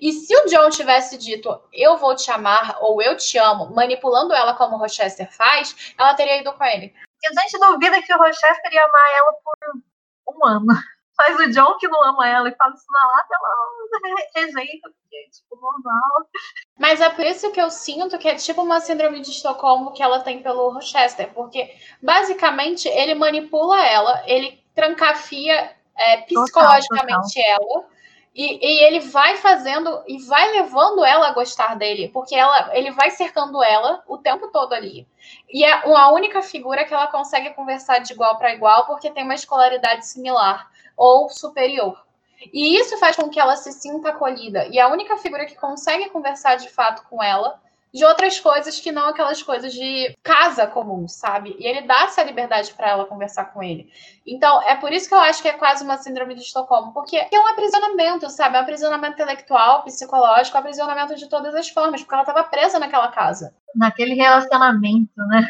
E se o John tivesse dito eu vou te amar ou eu te amo, manipulando ela como o Rochester faz, ela teria ido com ele. E a gente duvida que o Rochester ia amar ela por um ano. Mas o John que não ama ela e fala isso na lata, ela rejeita, porque é tipo normal. Mas é por isso que eu sinto que é tipo uma síndrome de Estocolmo que ela tem pelo Rochester, porque basicamente ele manipula ela, ele trancafia é, psicologicamente total, total. ela. E, e, ele vai fazendo e vai levando ela a gostar dele, porque ela, ele vai cercando ela o tempo todo ali. E é a única figura que ela consegue conversar de igual para igual, porque tem uma escolaridade similar ou superior. E isso faz com que ela se sinta acolhida. E a única figura que consegue conversar de fato com ela de outras coisas que não aquelas coisas de casa comum, sabe? E ele dá essa liberdade para ela conversar com ele. Então, é por isso que eu acho que é quase uma síndrome de Estocolmo, porque é um aprisionamento, sabe? É um aprisionamento intelectual, psicológico, um aprisionamento de todas as formas, porque ela estava presa naquela casa. Naquele relacionamento, né?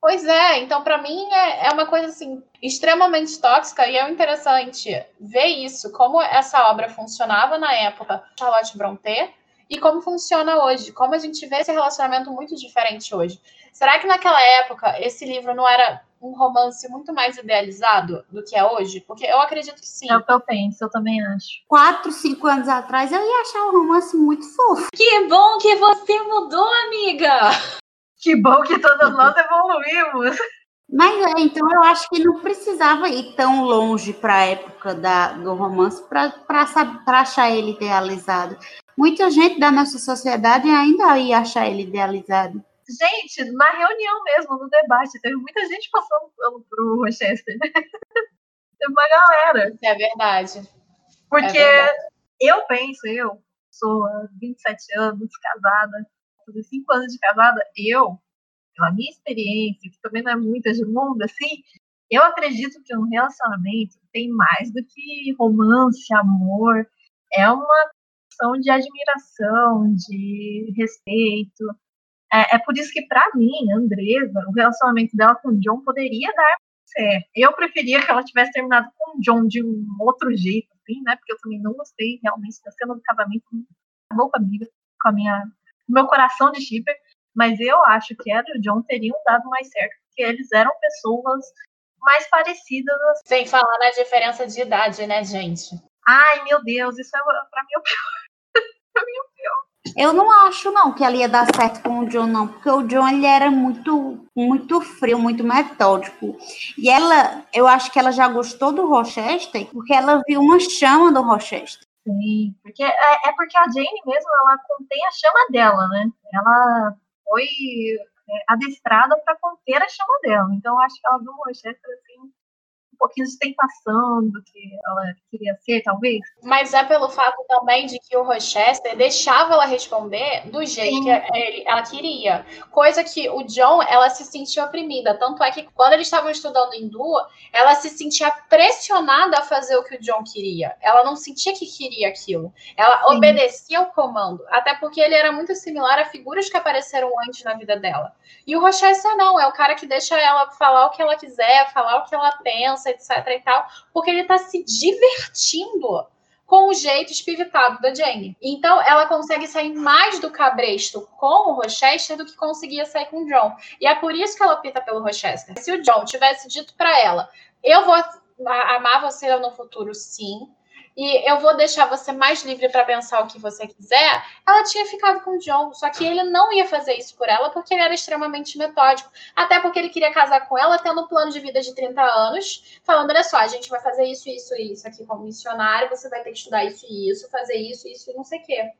Pois é, então para mim é, é uma coisa assim extremamente tóxica e é interessante ver isso, como essa obra funcionava na época Charlotte Brontë e como funciona hoje, como a gente vê esse relacionamento muito diferente hoje. Será que naquela época esse livro não era um romance muito mais idealizado do que é hoje? Porque eu acredito que sim. É o que eu penso, eu também acho. Quatro, cinco anos atrás eu ia achar o romance muito fofo. Que bom que você mudou, amiga! Que bom que todas nós evoluímos. Mas é, então eu acho que não precisava ir tão longe para a época da, do romance para achar ele idealizado. Muita gente da nossa sociedade ainda ia achar ele idealizado. Gente, na reunião mesmo, no debate, teve muita gente passando pelo pro Rochester. teve uma galera. É verdade. Porque é verdade. eu penso, eu sou 27 anos, casada, 5 anos de casada, eu, pela minha experiência, que também não é muita de mundo, assim, eu acredito que um relacionamento tem mais do que romance, amor. É uma questão de admiração, de respeito. É, é por isso que, para mim, a Andresa, o relacionamento dela com o John poderia dar certo. Eu preferia que ela tivesse terminado com o John de um outro jeito, assim, né? Porque eu também não gostei realmente da cena do casamento. Acabou comigo, com a minha, meu coração de shipper. Mas eu acho que ela e o John teriam dado mais certo, porque eles eram pessoas mais parecidas. Assim. Sem falar na diferença de idade, né, gente? Ai, meu Deus, isso é pra mim é o pior. Eu não acho, não, que ela ia dar certo com o John, não, porque o John, ele era muito, muito frio, muito metódico. E ela, eu acho que ela já gostou do Rochester, porque ela viu uma chama do Rochester. Sim, porque é, é porque a Jane mesmo, ela contém a chama dela, né? Ela foi é, adestrada para conter a chama dela. Então, eu acho que ela viu o Rochester, assim, um pouquinho de tentação do que ela queria ser, talvez. Mas é pelo fato também de que o Rochester deixava ela responder do jeito Sim. que ela queria. Coisa que o John, ela se sentia oprimida. Tanto é que quando eles estavam estudando hindu, ela se sentia pressionada a fazer o que o John queria. Ela não sentia que queria aquilo. Ela Sim. obedecia ao comando. Até porque ele era muito similar a figuras que apareceram antes na vida dela. E o Rochester não, é o cara que deixa ela falar o que ela quiser, falar o que ela pensa, etc e tal, porque ele tá se divertindo com o jeito espivitado da Jane. Então, ela consegue sair mais do cabresto com o Rochester do que conseguia sair com o John. E é por isso que ela opta pelo Rochester. Se o John tivesse dito para ela, eu vou amar você no futuro, sim, e eu vou deixar você mais livre para pensar o que você quiser, ela tinha ficado com o John. Só que ele não ia fazer isso por ela porque ele era extremamente metódico. Até porque ele queria casar com ela, tendo um plano de vida de 30 anos, falando: olha só, a gente vai fazer isso, isso e isso aqui como missionário, você vai ter que estudar isso e isso, fazer isso, isso e não sei o quê.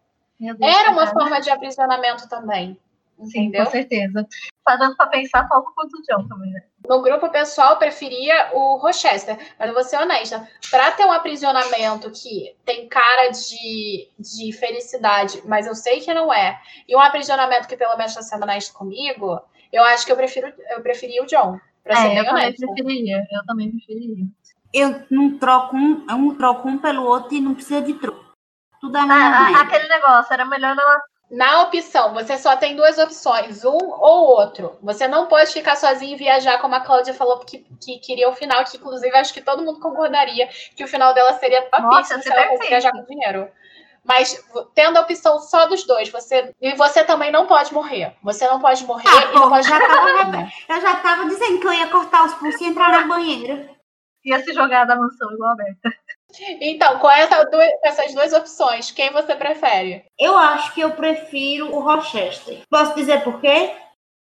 Era uma forma de aprisionamento também. Entendeu? Sim, com certeza. Tá dando pra pensar pouco quanto o John também, né? No grupo pessoal, preferia o Rochester, mas eu vou ser honesta. Pra ter um aprisionamento que tem cara de, de felicidade, mas eu sei que não é, e um aprisionamento que pelo menos está sendo honesto comigo, eu acho que eu prefiro eu preferia o John. Pra é, ser eu também preferiria. Eu também preferiria. Eu não troco um, eu não troco um pelo outro e não precisa de troco. Tudo é ah, Aquele negócio, era melhor ela na opção, você só tem duas opções, um ou outro. Você não pode ficar sozinho e viajar, como a Cláudia falou que, que queria o final, que inclusive acho que todo mundo concordaria que o final dela seria topíssimo se ela fosse viajar com dinheiro. Mas tendo a opção só dos dois, você e você também não pode morrer. Você não pode morrer Ah, e não pode já tava, eu já tava dizendo que eu ia cortar os pulsos e entrar na banheira. Ia se jogar da mansão igual a Berta. Então, com essa du- essas duas opções, quem você prefere? Eu acho que eu prefiro o Rochester. Posso dizer por quê?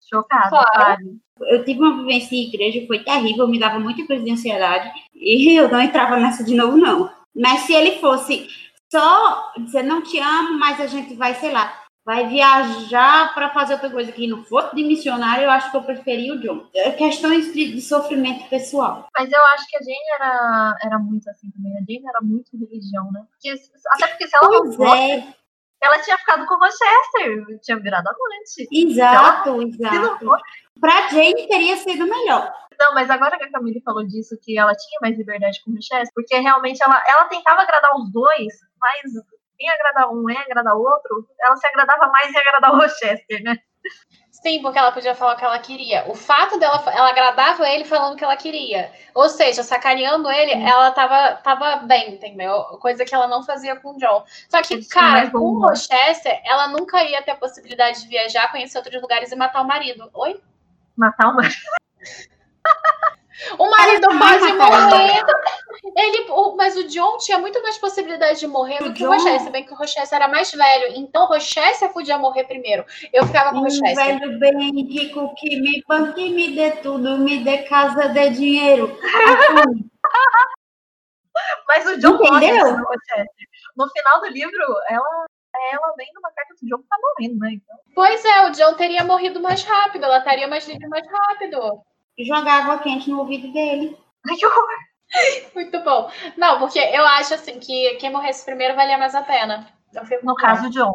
Chocada, Claro. Eu tive uma vivência em igreja, foi terrível, me dava muita coisa de ansiedade e eu não entrava nessa de novo, não. Mas se ele fosse só dizer não te amo, mas a gente vai, sei lá, vai viajar para fazer outra coisa que não fosse de missionário, eu acho que eu preferia o John. É Questões de, de sofrimento pessoal. Mas eu acho que a Jane era, era muito assim também. A Jane era muito religião, né? Porque, até porque se ela não fosse, é, ela tinha ficado com o Rochester, tinha virado amante. exato, não exato. fosse, Pra Jane teria sido melhor. Não, mas agora que a Camille falou disso, que ela tinha mais liberdade com o Chester, porque realmente ela, ela tentava agradar os dois, mas em agradar um é agradar o outro, ela se agradava mais em agradar o Rochester, né? Sim, porque ela podia falar o que ela queria. O fato dela, ela agradava ele falando o que ela queria. Ou seja, sacaneando ele, ela tava, tava bem, entendeu? Coisa que ela não fazia com o John. Só que, tinham cara, bom com o. Rochester, ela nunca ia ter a possibilidade de viajar, conhecer outros lugares e matar o marido. Oi? Matar uma. O marido Ela pode morrer. Ele, o- mas o John tinha muito mais possibilidade de morrer do O que o John- Rochester, se bem que o Rochester era mais velho. Então o Rochester podia morrer primeiro. Eu ficava com o Um Rochester. velho bem rico que me banque, me dê tudo, me dê casa, dê dinheiro. Mas o John Entendeu? do Rochester. No final do livro, ela, ela vem numa carta do John que tá morrendo, né? Então, Pois é, o John teria morrido mais rápido, ela estaria mais livre mais rápido. Jogar água quente no ouvido dele. ai, que horror. Muito bom. Não, porque eu acho assim que quem morresse primeiro valia mais a pena. Eu fico No caso do John.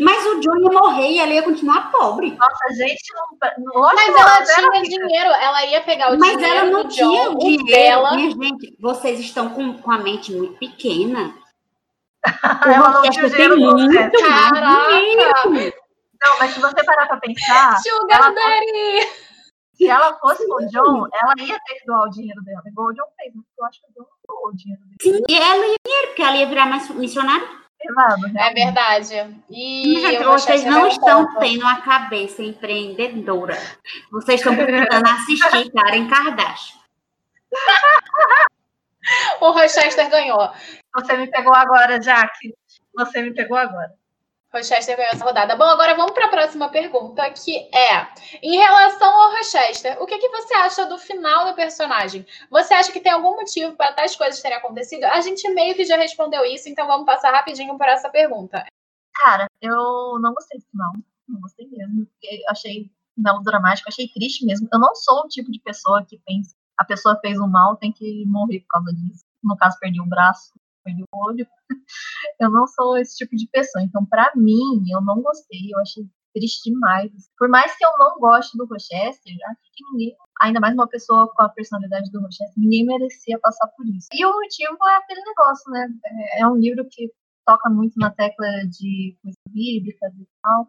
Mas o John ia morrer e ela ia continuar pobre. Nossa, gente não. Lógico Mas que ela tinha dinheiro, ela ia pegar o Mas dinheiro ela não do tinha John, dinheiro. dela. Minha gente, vocês estão com, com a mente muito pequena. Ela não tinha dinheiro muito Caraca! dinheiro. Não, mas se você parar pra pensar, Sugar ela- Daddy! Se ela fosse com o John, ela ia ter que doar o dinheiro dela. Igual o John fez, mas eu acho que o John doou o dinheiro dele. Sim, e ela ia dinheiro, porque ela ia virar mais missionária. Pesado, É né? verdade. E Gente, o vocês não estão ponto. tendo a cabeça empreendedora. Vocês estão precisando assistir Karen Kardashian. O Rochester ganhou. Você me pegou agora, Jaque. Você me pegou agora. Rochester ganhou essa rodada. Bom, agora vamos para a próxima pergunta, que é: em relação ao Rochester, o que, que você acha do final do personagem? Você acha que tem algum motivo para tais coisas terem acontecido? A gente meio que já respondeu isso, então vamos passar rapidinho por essa pergunta. Cara, eu não gostei do final. Não gostei mesmo. porque Achei melodramático, achei triste mesmo. Eu não sou o tipo de pessoa que pensa a pessoa fez um mal, tem que morrer por causa disso. No caso, perdi o braço, perdi o olho. Eu não sou esse tipo de pessoa. Então, pra mim, eu não gostei. Eu achei triste demais. Por mais que eu não goste do Rochester, acho que ninguém, ainda mais uma pessoa com a personalidade do Rochester, ninguém merecia passar por isso. E o motivo é aquele negócio, né? É é um livro que toca muito na tecla de coisas bíblicas e tal.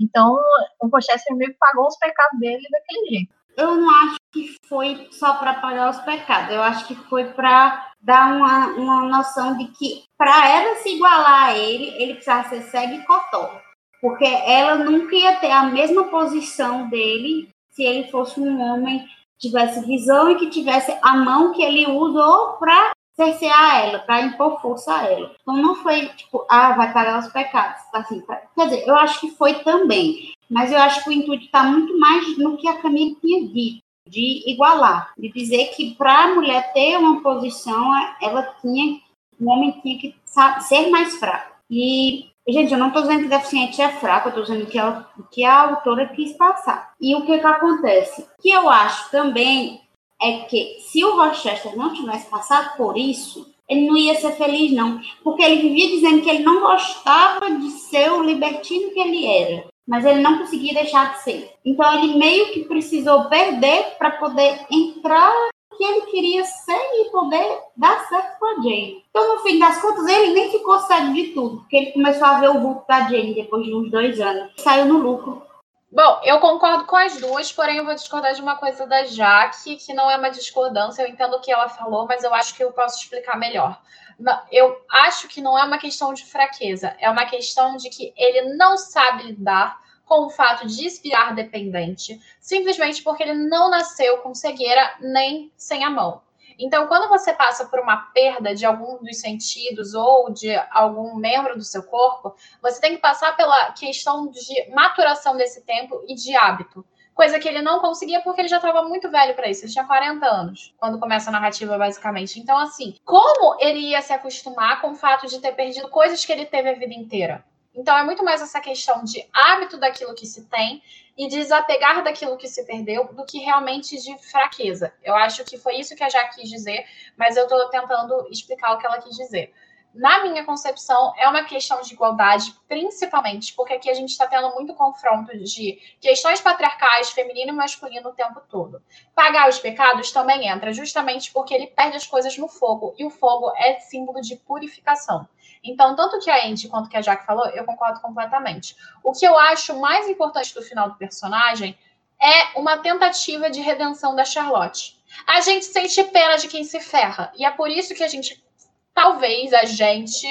Então, o Rochester meio que pagou os pecados dele daquele jeito. Eu não acho que foi só para pagar os pecados. Eu acho que foi para dar uma, uma noção de que, para ela se igualar a ele, ele precisava ser cego e cotó. Porque ela nunca ia ter a mesma posição dele se ele fosse um homem que tivesse visão e que tivesse a mão que ele usou para cercear ela, para impor força a ela. Então não foi tipo, ah, vai pagar os pecados. Assim, pra- quer dizer, eu acho que foi também. Mas eu acho que o intuito está muito mais no que a Camille tinha dito, de igualar, de dizer que para a mulher ter uma posição, ela tinha, o homem tinha que ser mais fraco. E, gente, eu não estou dizendo que deficiente é fraco, eu estou dizendo que, ela, que a autora quis passar. E o que, que acontece? Que eu acho também é que se o Rochester não tivesse passado por isso, ele não ia ser feliz, não. Porque ele vivia dizendo que ele não gostava de ser o libertino que ele era mas ele não conseguia deixar de ser. Então ele meio que precisou perder para poder entrar que ele queria ser e poder dar certo com a Jane. Então no fim das contas ele nem ficou cego de tudo, porque ele começou a ver o vulto da Jane depois de uns dois anos. Saiu no lucro. Bom, eu concordo com as duas, porém eu vou discordar de uma coisa da Jaque, que não é uma discordância, eu entendo o que ela falou, mas eu acho que eu posso explicar melhor. Eu acho que não é uma questão de fraqueza, é uma questão de que ele não sabe lidar com o fato de espiar dependente, simplesmente porque ele não nasceu com cegueira nem sem a mão. Então, quando você passa por uma perda de algum dos sentidos ou de algum membro do seu corpo, você tem que passar pela questão de maturação desse tempo e de hábito. Coisa que ele não conseguia porque ele já estava muito velho para isso. Ele tinha 40 anos quando começa a narrativa, basicamente. Então, assim, como ele ia se acostumar com o fato de ter perdido coisas que ele teve a vida inteira? Então, é muito mais essa questão de hábito daquilo que se tem e desapegar daquilo que se perdeu do que realmente de fraqueza. Eu acho que foi isso que a Jaque quis dizer, mas eu estou tentando explicar o que ela quis dizer. Na minha concepção, é uma questão de igualdade, principalmente porque aqui a gente está tendo muito confronto de questões patriarcais, feminino e masculino o tempo todo. Pagar os pecados também entra, justamente porque ele perde as coisas no fogo, e o fogo é símbolo de purificação. Então, tanto que a Andy quanto que a Jack falou, eu concordo completamente. O que eu acho mais importante do final do personagem é uma tentativa de redenção da Charlotte. A gente sente pena de quem se ferra. E é por isso que a gente, talvez a gente,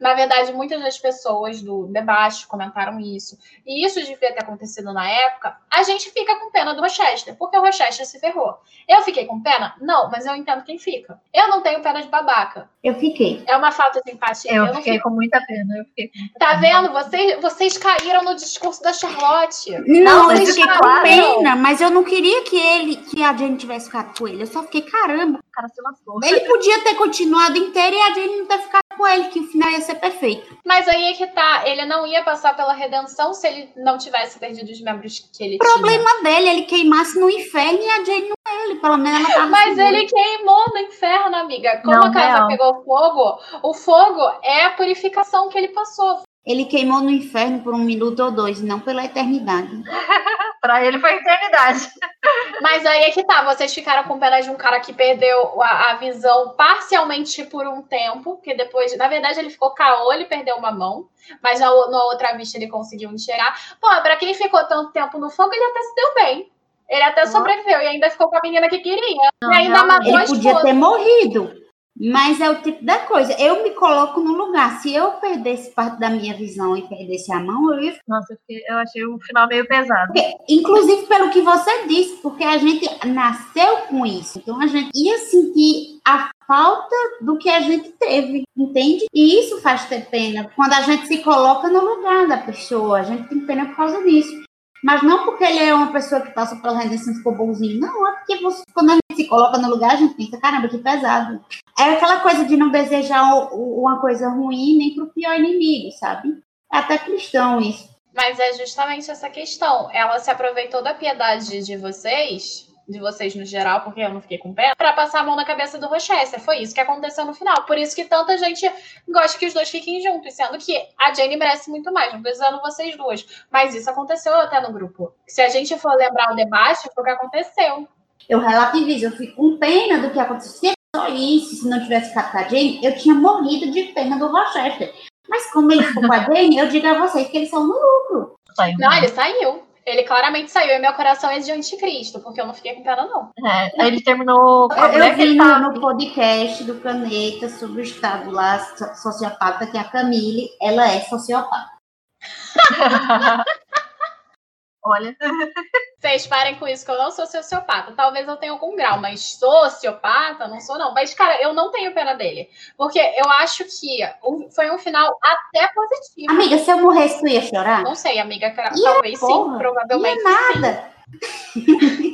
na verdade, muitas das pessoas do debate comentaram isso. E isso devia ter acontecido na época. A gente fica com pena do Rochester, porque o Rochester se ferrou. Eu fiquei com pena? Não, mas eu entendo quem fica. Eu não tenho pena de babaca. Eu fiquei. É uma falta de empatia. Eu, eu fiquei com muita pena. Fiquei com tá vendo? Vocês, vocês caíram no discurso da Charlotte. Não, eu fiquei com pena, mas eu não queria que ele, que a Jane tivesse ficado com ele. Eu só fiquei, caramba. O cara se lascou. Ele podia ter continuado inteiro e a Jane não ter ficado com ele, que o final ia ser perfeito. Mas aí é que tá, ele não ia passar pela redenção se ele não tivesse perdido os membros que ele o tinha. problema dele, ele queimasse no inferno e a Jane não é ele, pelo menos ela tava Mas segura. ele queimou no inferno, amiga. Como não, a casa real. pegou fogo, o fogo é a purificação que ele passou. Ele queimou no inferno por um minuto ou dois, não pela eternidade. Para ele foi eternidade. Mas aí é que tá, vocês ficaram com pena de um cara que perdeu a, a, visão parcialmente por um tempo, que depois, na verdade, ele ficou caô, ele perdeu uma mão, mas na, na outra vista ele conseguiu enxergar. Pô, pra quem ficou tanto tempo no fogo, ele até se deu bem. Ele até sobreviveu e ainda ficou com a menina que queria. Não, e ainda matou ele podia ter morrido. Mas é o tipo da coisa. Eu me coloco no lugar. Se eu perdesse parte da minha visão e perdesse a mão, eu ia. Nossa, eu achei o final meio pesado. Porque, inclusive pelo que você disse, porque a gente nasceu com isso. Então a gente ia sentir a falta do que a gente teve, entende? E isso faz ter pena. Quando a gente se coloca no lugar da pessoa, a gente tem pena por causa disso. Mas não porque ele é uma pessoa que passa pela redenção e ficou bonzinho. Não, é porque você, quando a gente se coloca no lugar, a gente pensa, caramba, que pesado. É aquela coisa de não desejar uma coisa ruim nem pro pior inimigo, sabe? É até cristão isso. Mas é justamente essa questão. Ela se aproveitou da piedade de vocês de vocês no geral, porque eu não fiquei com pena, para passar a mão na cabeça do Rochester. Foi isso que aconteceu no final. Por isso que tanta gente gosta que os dois fiquem juntos, sendo que a Jane merece muito mais, não precisando vocês duas. Mas isso aconteceu até no grupo. Se a gente for lembrar o debate, foi o que aconteceu. Eu relativizo, eu fico com pena do que aconteceu. Se só isso, se não tivesse ficado com a Jane, eu tinha morrido de pena do Rochester. Mas como ele ficou com a Jane, eu digo a vocês que eles são no lucro. Não, ele saiu. Ele claramente saiu e meu coração é de anticristo, porque eu não fiquei com pena, não. É, ele terminou. Eu, eu vi no, no, podcast do Planeta sobre o estado lá sociopata, que a Camille, ela é sociopata. Olha. Vocês parem com isso, que eu não sou sociopata. Talvez eu tenha algum grau, mas sociopata, não sou, não. Mas, cara, eu não tenho pena dele. Porque eu acho que foi um final até positivo. Amiga, se eu morresse, tu ia chorar? Não sei, amiga. Talvez sim, provavelmente. Ia nada. Sim.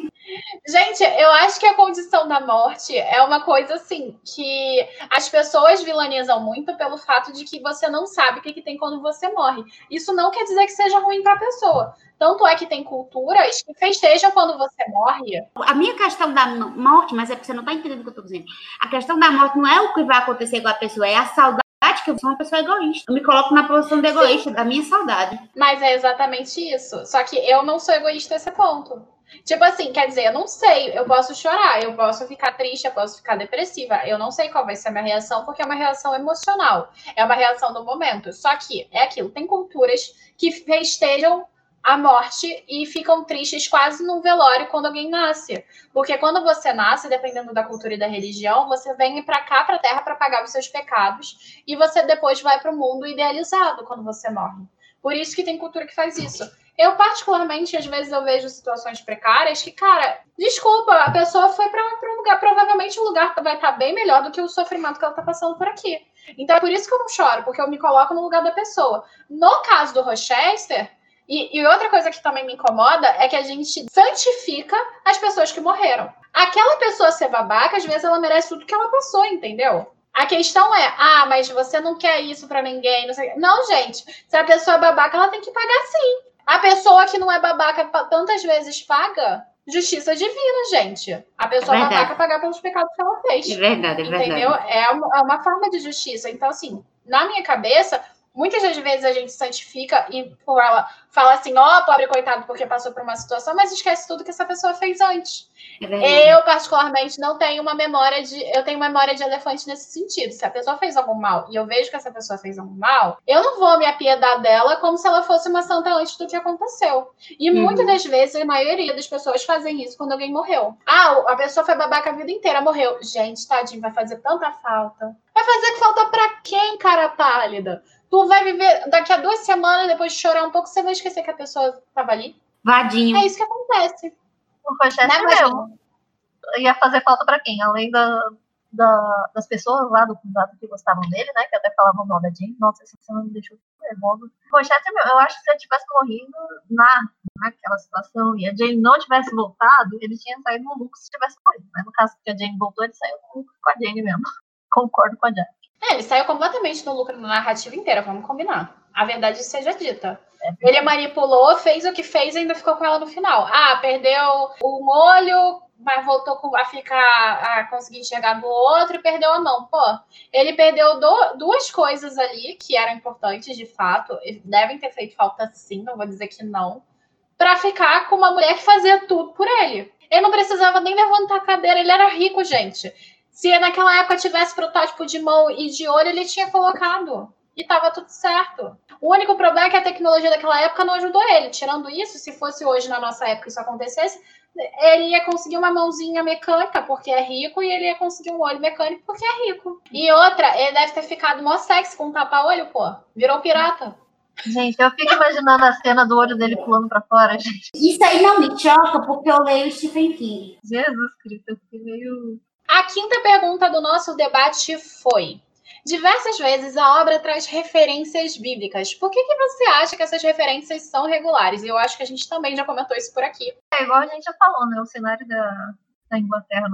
Gente, eu acho que a condição da morte é uma coisa assim que as pessoas vilanizam muito pelo fato de que você não sabe o que, que tem quando você morre. Isso não quer dizer que seja ruim para a pessoa. Tanto é que tem culturas que festejam quando você morre. A minha questão da morte, mas é porque você não está entendendo o que eu estou dizendo. A questão da morte não é o que vai acontecer com a pessoa, é a saudade que eu sou uma pessoa egoísta. Eu me coloco na posição de egoísta, Sim. da minha saudade. Mas é exatamente isso. Só que eu não sou egoísta nesse ponto. Tipo assim, quer dizer, eu não sei, eu posso chorar, eu posso ficar triste, eu posso ficar depressiva. Eu não sei qual vai ser a minha reação, porque é uma reação emocional. É uma reação do momento. Só que é aquilo, tem culturas que festejam a morte e ficam tristes quase num velório quando alguém nasce. Porque quando você nasce, dependendo da cultura e da religião, você vem para cá, para a Terra, para pagar os seus pecados e você depois vai para o mundo idealizado quando você morre. Por isso que tem cultura que faz isso. Eu, particularmente, às vezes eu vejo situações precárias que, cara, desculpa, a pessoa foi para um lugar, provavelmente o lugar vai estar tá bem melhor do que o sofrimento que ela está passando por aqui. Então é por isso que eu não choro, porque eu me coloco no lugar da pessoa. No caso do Rochester, e, e, outra coisa que também me incomoda é que a gente santifica as pessoas que morreram. Aquela pessoa ser babaca, às vezes ela merece tudo que ela passou, entendeu? A questão é, ah, mas você não quer isso para ninguém, não. Não, gente, se a pessoa é babaca, ela tem que pagar sim. A pessoa que não é babaca tantas vezes paga, justiça divina, gente. A pessoa é babaca pagar pelos pecados que ela fez. É verdade, é verdade. Entendeu? É uma, é uma forma de justiça. Então, assim, na minha cabeça, muitas das vezes a gente santifica e fala assim, ó, oh, pobre coitado, porque passou por uma situação, mas esquece tudo que essa pessoa fez antes. É eu, particularmente, não tenho uma memória de. Eu tenho memória de elefante nesse sentido. Se a pessoa fez algum mal e eu vejo que essa pessoa fez algum mal, eu não vou me apiedar dela como se ela fosse uma santa antes do que aconteceu. E uhum. muitas das vezes, a maioria das pessoas fazem isso quando alguém morreu. Ah, a pessoa foi babaca a vida inteira, morreu. Gente, tadinho, vai fazer tanta falta. Vai fazer falta pra quem, cara pálida? Tu vai viver daqui a duas semanas, depois de chorar um pouco, você vai esquecer que a pessoa estava ali. Vadinho. É isso que acontece. O né, mesmo. Ia fazer falta para quem? Além da, da, das pessoas lá do condado que gostavam dele, né? Que até falavam mal da Jane. Nossa, essa cena me deixou nervosa. O Rogério, eu acho que se ele tivesse morrido na, naquela situação e a Jane não tivesse voltado, ele tinha saído no lucro se tivesse morrido. Né? No caso que a Jane voltou, ele saiu no lucro com a Jane mesmo. Concordo com a Jane. É, ele saiu completamente no lucro na narrativa inteira, vamos combinar. A verdade seja dita. É ele manipulou, fez o que fez e ainda ficou com ela no final. Ah, perdeu um olho, mas voltou a ficar a conseguir enxergar do outro e perdeu a mão. Pô, ele perdeu do, duas coisas ali que eram importantes de fato, devem ter feito falta sim, não vou dizer que não, para ficar com uma mulher que fazia tudo por ele. Ele não precisava nem levantar a cadeira, ele era rico, gente. Se naquela época tivesse protótipo de mão e de olho, ele tinha colocado. E tava tudo certo. O único problema é que a tecnologia daquela época não ajudou ele. Tirando isso, se fosse hoje na nossa época isso acontecesse, ele ia conseguir uma mãozinha mecânica porque é rico e ele ia conseguir um olho mecânico porque é rico. E outra, ele deve ter ficado mó sexy com um tapa-olho, pô. Virou pirata. Gente, eu fico imaginando a cena do olho dele pulando pra fora, gente. Isso aí não me choca porque eu leio Stephen King. Jesus Cristo, eu fiquei meio a quinta pergunta do nosso debate foi: Diversas vezes a obra traz referências bíblicas. Por que, que você acha que essas referências são regulares? E eu acho que a gente também já comentou isso por aqui. É igual a gente já falou, né? O cenário da, da Inglaterra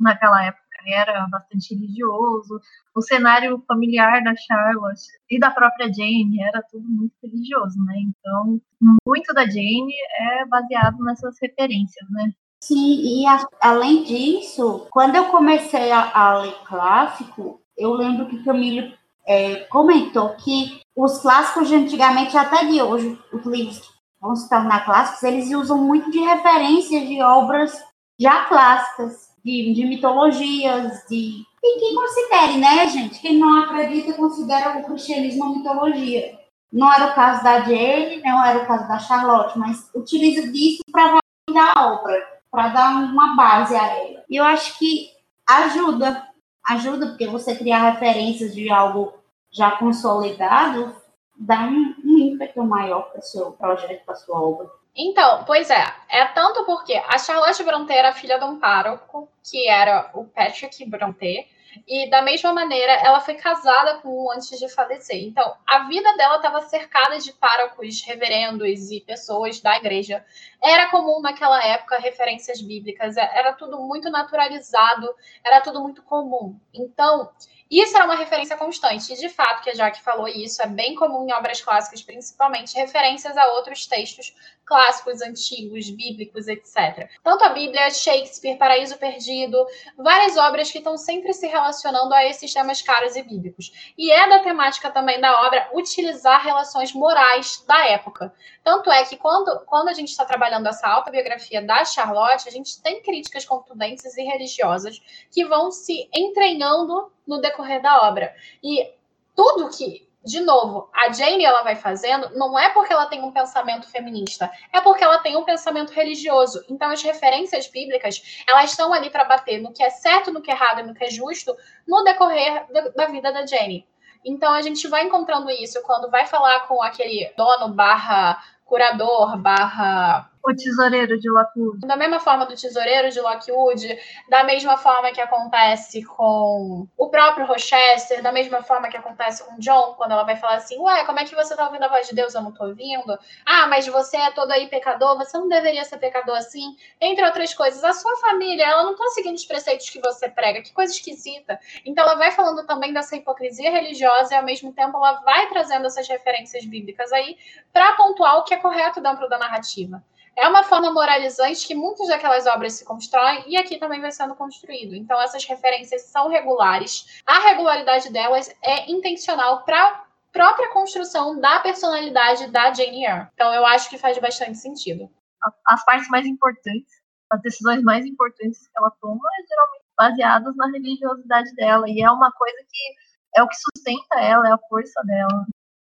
naquela época era bastante religioso. O cenário familiar da Charlotte e da própria Jane era tudo muito religioso, né? Então, muito da Jane é baseado nessas referências, né? Sim, e a, além disso, quando eu comecei a, a, ler clássico, eu lembro que Camilo é, comentou que os clássicos de antigamente, até de hoje, os livros que vão se tornar clássicos, eles usam muito de referências de obras já clássicas, de, de mitologias, de. E quem considere, né, gente? Quem não acredita considera o cristianismo uma mitologia. Não era o caso da Jane, não era o caso da Charlotte, mas utiliza disso para validar a obra para dar uma base a ela. E eu acho que ajuda, ajuda, porque você criar referências de algo já consolidado dá um, um ímpeto maior para o seu projeto, para sua obra. Então, pois é, é tanto porque a Charlotte Brontë era filha de um pároco, que era o Patrick Brontë, e da mesma maneira, ela foi casada com um antes de falecer. Então, a vida dela estava cercada de párocos, reverendos e pessoas da igreja. Era comum naquela época referências bíblicas, era tudo muito naturalizado, era tudo muito comum. Então, isso era uma referência constante. E, de fato, que a Jaque falou isso, é bem comum em obras clássicas, principalmente referências a outros textos clássicos, antigos, bíblicos, etc. Tanto a Bíblia, Shakespeare, Paraíso Perdido, várias obras que estão sempre se relacionando a esses temas caros e bíblicos. E é da temática também da obra utilizar relações morais da época. Tanto é que quando, quando a gente está trabalhando essa autobiografia da Charlotte, a gente tem críticas contundentes e religiosas que vão se entranhando no decorrer da obra. E tudo que de novo, a Jane ela vai fazendo, não é porque ela tem um pensamento feminista, é porque ela tem um pensamento religioso. Então, as referências bíblicas, elas estão ali para bater no que é certo, no que é errado e no que é justo no decorrer da vida da Jane. Então, a gente vai encontrando isso quando vai falar com aquele dono barra curador barra o tesoureiro de Lockwood. Da mesma forma do tesoureiro de Lockwood, da mesma forma que acontece com o próprio Rochester, da mesma forma que acontece com John, quando ela vai falar assim: Ué, como é que você tá ouvindo a voz de Deus? Eu não tô ouvindo. Ah, mas você é todo aí pecador, você não deveria ser pecador assim. Entre outras coisas, a sua família, ela não tá seguindo os preceitos que você prega. Que coisa esquisita. Então, ela vai falando também dessa hipocrisia religiosa e, ao mesmo tempo, ela vai trazendo essas referências bíblicas aí para pontuar o que é correto dentro da narrativa. É uma forma moralizante que muitas daquelas obras se constroem e aqui também vai sendo construído. Então, essas referências são regulares. A regularidade delas é intencional para própria construção da personalidade da Jane Eyre. Então, eu acho que faz bastante sentido. As partes mais importantes, as decisões mais importantes que ela toma, é geralmente baseadas na religiosidade dela. E é uma coisa que é o que sustenta ela, é a força dela.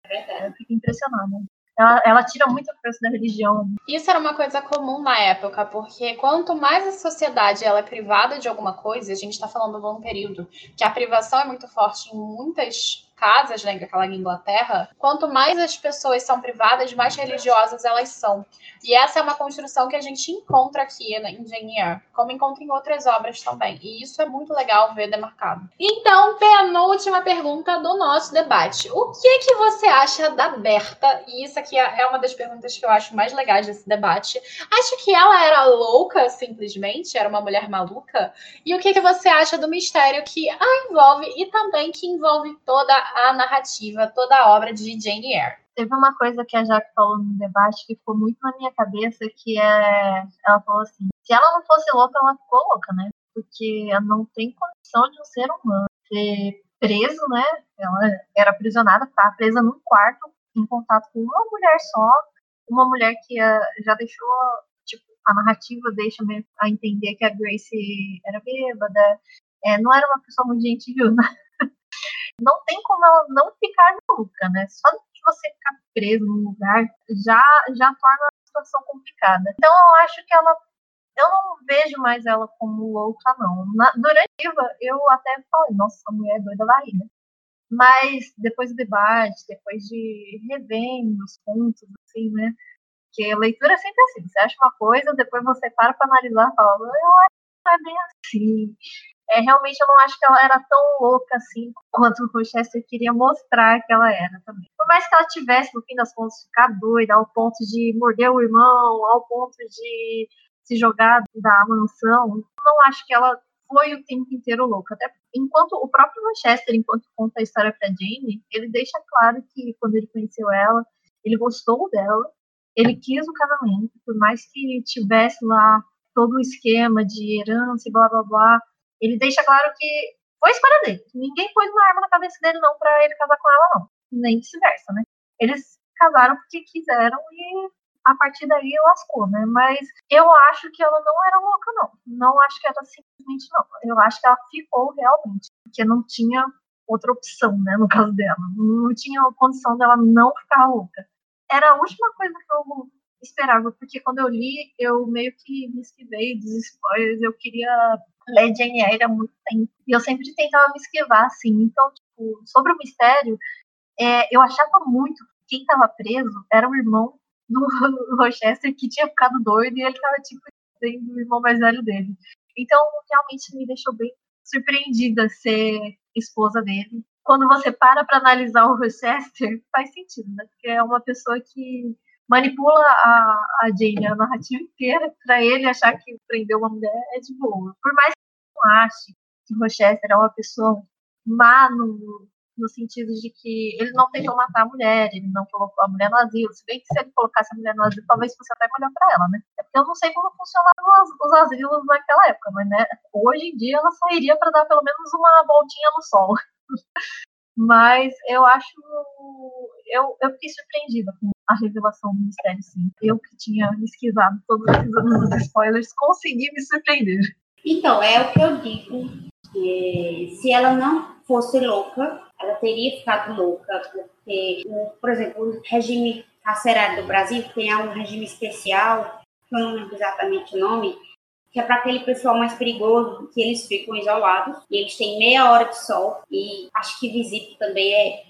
É verdade. Eu fico impressionada. Ela, ela tira muita força da religião. Isso era uma coisa comum na época, porque quanto mais a sociedade ela é privada de alguma coisa, a gente está falando de um período que a privação é muito forte em muitas casas, né, aquela Inglaterra, quanto mais as pessoas são privadas, mais religiosas elas são. E essa é uma construção que a gente encontra aqui na Engineer, como encontra em outras obras também. E isso é muito legal ver demarcado. Então, penúltima pergunta do nosso debate. O que que você acha da Berta? E isso aqui é uma das perguntas que eu acho mais legais desse debate. Acha que ela era louca, simplesmente? Era uma mulher maluca? E o que que você acha do mistério que a envolve e também que envolve toda a narrativa, toda a obra de Jane Eyre. Teve uma coisa que a Jaque falou no debate que ficou muito na minha cabeça, que é, ela falou assim, se ela não fosse louca, ela ficou louca, né? Porque ela não tem condição de um ser humano ser preso, né? Ela era aprisionada, tá presa num quarto, em contato com uma mulher só, uma mulher que uh, já deixou, tipo, a narrativa deixa a entender que a Grace era bêbada, é, não era uma pessoa muito gentil, né? Não tem como ela não ficar maluca, né? Só de você ficar preso num lugar já, já torna a situação complicada. Então eu acho que ela. Eu não vejo mais ela como louca, não. Na, durante a eu até falei, nossa, essa mulher é doida da ida. Mas depois do debate, depois de revendo os pontos, assim, né? Porque a leitura é sempre assim. Você acha uma coisa, depois você para para analisar e fala, eu acho que não é bem assim é, realmente eu não acho que ela era tão louca assim quanto o Rochester queria mostrar que ela era também. Por mais que ela tivesse, no fim das contas, ficar doida ao ponto de morder o irmão, ao ponto de se jogar da mansão, não acho que ela foi o tempo inteiro louca. Até enquanto o próprio Rochester, enquanto conta a história pra Jane, ele deixa claro que quando ele conheceu ela, ele gostou dela, ele quis o casamento, por mais que tivesse lá todo o esquema de herança e blá blá blá, ele deixa claro que foi escolha dele. Ninguém pôs uma arma na cabeça dele, não, para ele casar com ela, não. Nem vice-versa, né? Eles casaram porque quiseram e a partir daí lascou, né? Mas eu acho que ela não era louca, não. Não acho que era simplesmente não. Eu acho que ela ficou realmente, porque não tinha outra opção, né, no caso dela. Não tinha condição dela não ficar louca. Era a última coisa que eu esperava, porque quando eu li, eu meio que me esquivei dos spoilers, eu queria ler Jane Eyre há muito tempo. E eu sempre tentava me esquivar, assim. Então, tipo, sobre o mistério, é, eu achava muito que quem estava preso era o irmão do Rochester que tinha ficado doido e ele estava, tipo, sendo o irmão mais velho dele. Então, realmente me deixou bem surpreendida ser esposa dele. Quando você para para analisar o Rochester, faz sentido, né? Porque é uma pessoa que manipula a, a Jane, a narrativa inteira, para ele achar que prendeu uma mulher é de boa. Por mais que não ache que Rochester é uma pessoa má no, no sentido de que ele não tentou matar a mulher, ele não colocou a mulher no asilo. Se bem que se ele colocasse a mulher no asilo, talvez fosse até melhor para ela, né? É eu não sei como funcionavam os, os asilos naquela época, mas né, hoje em dia ela sairia para dar pelo menos uma voltinha no sol. Mas eu acho. Eu, eu fiquei surpreendida com a revelação do mistério, sim. Eu que tinha esquivado todos esses anos dos spoilers, consegui me surpreender. Então, é o que eu digo. Que se ela não fosse louca, ela teria ficado louca, Porque, por exemplo, o regime carcerário do Brasil tem um regime especial, que eu não lembro exatamente o nome, que é para aquele pessoal mais perigoso, que eles ficam isolados, e eles têm meia hora de sol, e acho que visita também é,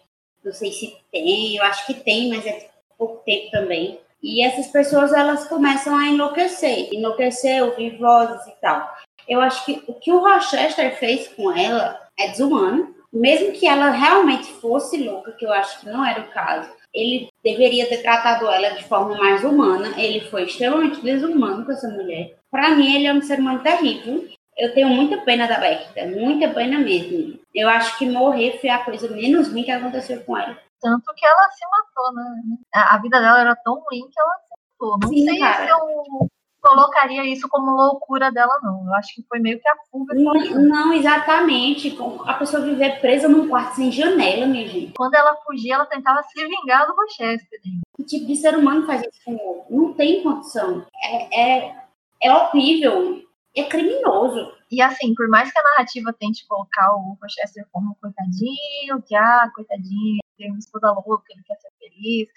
não sei se tem, eu acho que tem, mas é pouco tempo também. E essas pessoas, elas começam a enlouquecer, enlouquecer, ouvir vozes e tal. Eu acho que o que o Rochester fez com ela é desumano, mesmo que ela realmente fosse louca, que eu acho que não era o caso, ele deveria ter tratado ela de forma mais humana. Ele foi extremamente desumano com essa mulher. Para mim, ele é um ser humano terrível. Eu tenho muita pena da Berta, muita pena mesmo. Eu acho que morrer foi a coisa menos ruim que aconteceu com ela. Tanto que ela se matou, né? A vida dela era tão ruim que ela se matou. Não Sim, sei cara. se eu colocaria isso como loucura dela, não. Eu acho que foi meio que a fuga. Não, não, exatamente. A pessoa viver presa num quarto sem janela, minha gente. Quando ela fugia, ela tentava se vingar do Rochester. Que tipo de ser humano faz isso com o? Não tem condição. É, é, é horrível. É criminoso. E assim, por mais que a narrativa tente colocar o Rochester como coitadinho, que ah, coitadinho, tem uma esposa louca, ele quer ser feliz.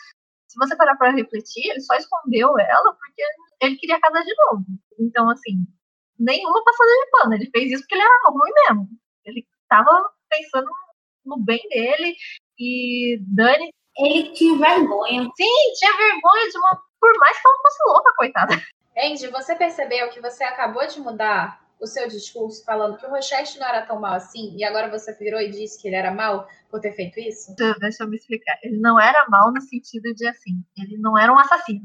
Se você parar para refletir, ele só escondeu ela porque ele queria casar de novo. Então, assim, nenhuma passada de pano. Ele fez isso porque ele era ruim mesmo. Ele estava pensando no bem dele e Dani. Ele tinha vergonha. Sim, tinha vergonha de uma. Por mais que ela fosse louca, coitada. Andy, você percebeu que você acabou de mudar o seu discurso falando que o Rochester não era tão mal assim, e agora você virou e disse que ele era mal por ter feito isso? Deixa eu me explicar. Ele não era mal no sentido de assim, ele não era um assassino.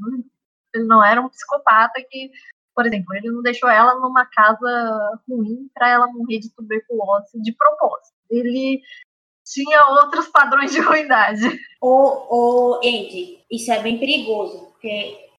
Ele não era um psicopata que, por exemplo, ele não deixou ela numa casa ruim para ela morrer de tuberculose de propósito. Ele tinha outros padrões de ruindade. Ô, ô Andy, isso é bem perigoso, porque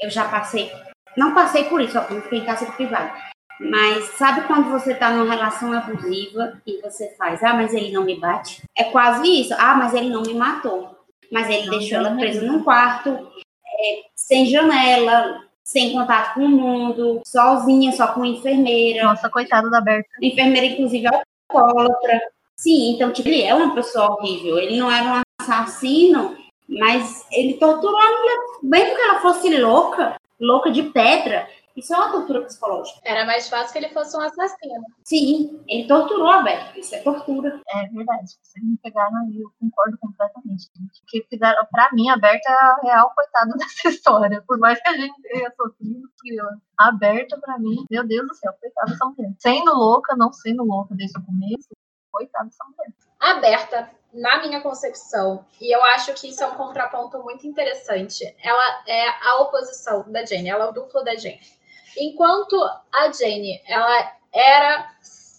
eu já passei, não passei por isso, ó, fiquei em casa privada. Mas sabe quando você está numa relação abusiva e você faz, ah, mas ele não me bate? É quase isso. Ah, mas ele não me matou. Mas ele não, deixou ela presa num quarto, é, sem janela, sem contato com o mundo, sozinha, só com enfermeira. Nossa, coitada da Berta. Enfermeira, inclusive, alcoólatra. Sim, então, tipo, ele é uma pessoa horrível. Ele não era um assassino, mas ele torturou a mulher, bem porque ela fosse louca, louca de pedra. Isso é uma tortura psicológica. Era mais fácil que ele fosse um assassino. Sim, ele torturou a Beth. Isso é tortura. É verdade. Vocês me pegaram aí, eu concordo completamente. Que fizeram, pra mim, a Berta é a real coitada dessa história. Por mais que a gente tenha sofrido, a Berta, pra mim, meu Deus do céu, coitada dessa mulher. Sendo louca, não sendo louca desde o começo, coitada dessa mulher. A Berta, na minha concepção, e eu acho que isso é um contraponto muito interessante, ela é a oposição da Jane, ela é o duplo da Jane. Enquanto a Jane, ela era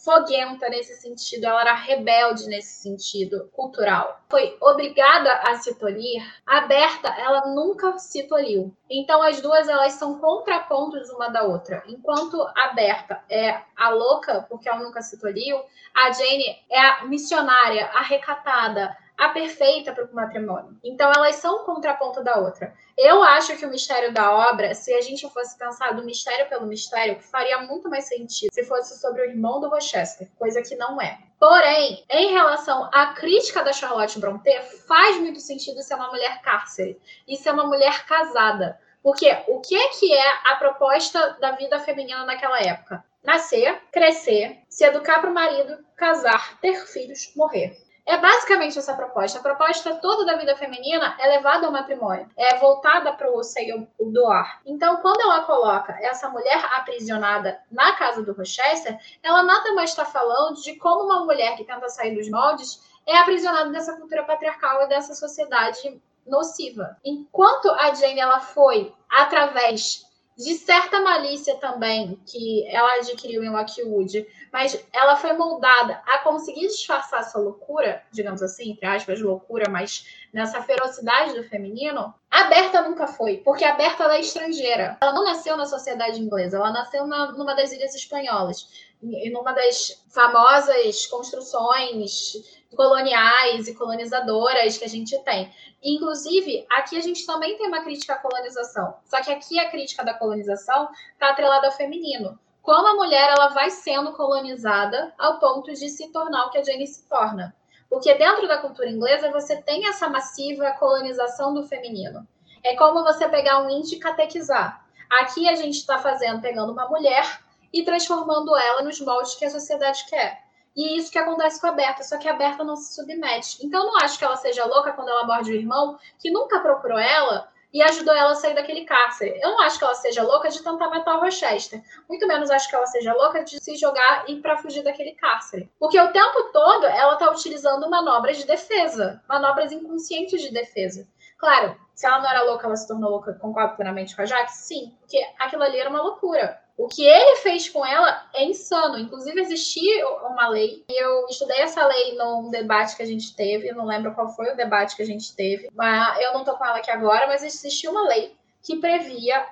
foguenta nesse sentido, ela era rebelde nesse sentido cultural. Foi obrigada a se tolir. A Berta, ela nunca se toliu. Então as duas elas são contrapontos uma da outra. Enquanto a Berta é a louca, porque ela nunca se toliu, a Jane é a missionária, a recatada, a perfeita para o matrimônio. Então, elas são um contraponto da outra. Eu acho que o mistério da obra, se a gente fosse pensar do mistério pelo mistério, faria muito mais sentido se fosse sobre o irmão do Rochester, coisa que não é. Porém, em relação à crítica da Charlotte Brontë, faz muito sentido ser uma mulher cárcere e ser uma mulher casada. Porque o que é que é a proposta da vida feminina naquela época? Nascer, crescer, se educar para o marido, casar, ter filhos, morrer. É basicamente essa proposta. A proposta toda da vida feminina é levada ao matrimônio, é voltada para o seio doar. Então, quando ela coloca essa mulher aprisionada na casa do Rochester, ela nada mais está falando de como uma mulher que tenta sair dos moldes é aprisionada dessa cultura patriarcal e dessa sociedade nociva. Enquanto a Jane ela foi através de certa malícia também que ela adquiriu em Lockwood, mas ela foi moldada a conseguir disfarçar sua loucura, digamos assim, entre aspas, loucura, mas nessa ferocidade do feminino, a Berta nunca foi, porque a Berta é estrangeira. Ela não nasceu na sociedade inglesa, ela nasceu na, numa das ilhas espanholas, em uma das famosas construções coloniais e colonizadoras que a gente tem. Inclusive, aqui a gente também tem uma crítica à colonização. Só que aqui a crítica da colonização está atrelada ao feminino. Como a mulher ela vai sendo colonizada ao ponto de se tornar o que a Jane se torna. Porque dentro da cultura inglesa você tem essa massiva colonização do feminino. É como você pegar um índio e catequizar. Aqui a gente está fazendo, pegando uma mulher e transformando ela nos moldes que a sociedade quer. E isso que acontece com a Berta, só que a Berta não se submete. Então, não acho que ela seja louca quando ela morde o irmão, que nunca procurou ela e ajudou ela a sair daquele cárcere. Eu não acho que ela seja louca de tentar matar o Rochester. Muito menos acho que ela seja louca de se jogar e para fugir daquele cárcere. Porque o tempo todo ela está utilizando manobras de defesa, manobras inconscientes de defesa. Claro, se ela não era louca, ela se tornou louca, concordo plenamente com a Jaque? Sim, porque aquilo ali era uma loucura. O que ele fez com ela é insano. Inclusive, existia uma lei, e eu estudei essa lei num debate que a gente teve, eu não lembro qual foi o debate que a gente teve, mas eu não tô com ela aqui agora, mas existia uma lei que previa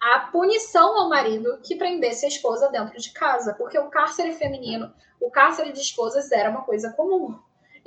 a punição ao marido que prendesse a esposa dentro de casa, porque o cárcere feminino, o cárcere de esposas era uma coisa comum.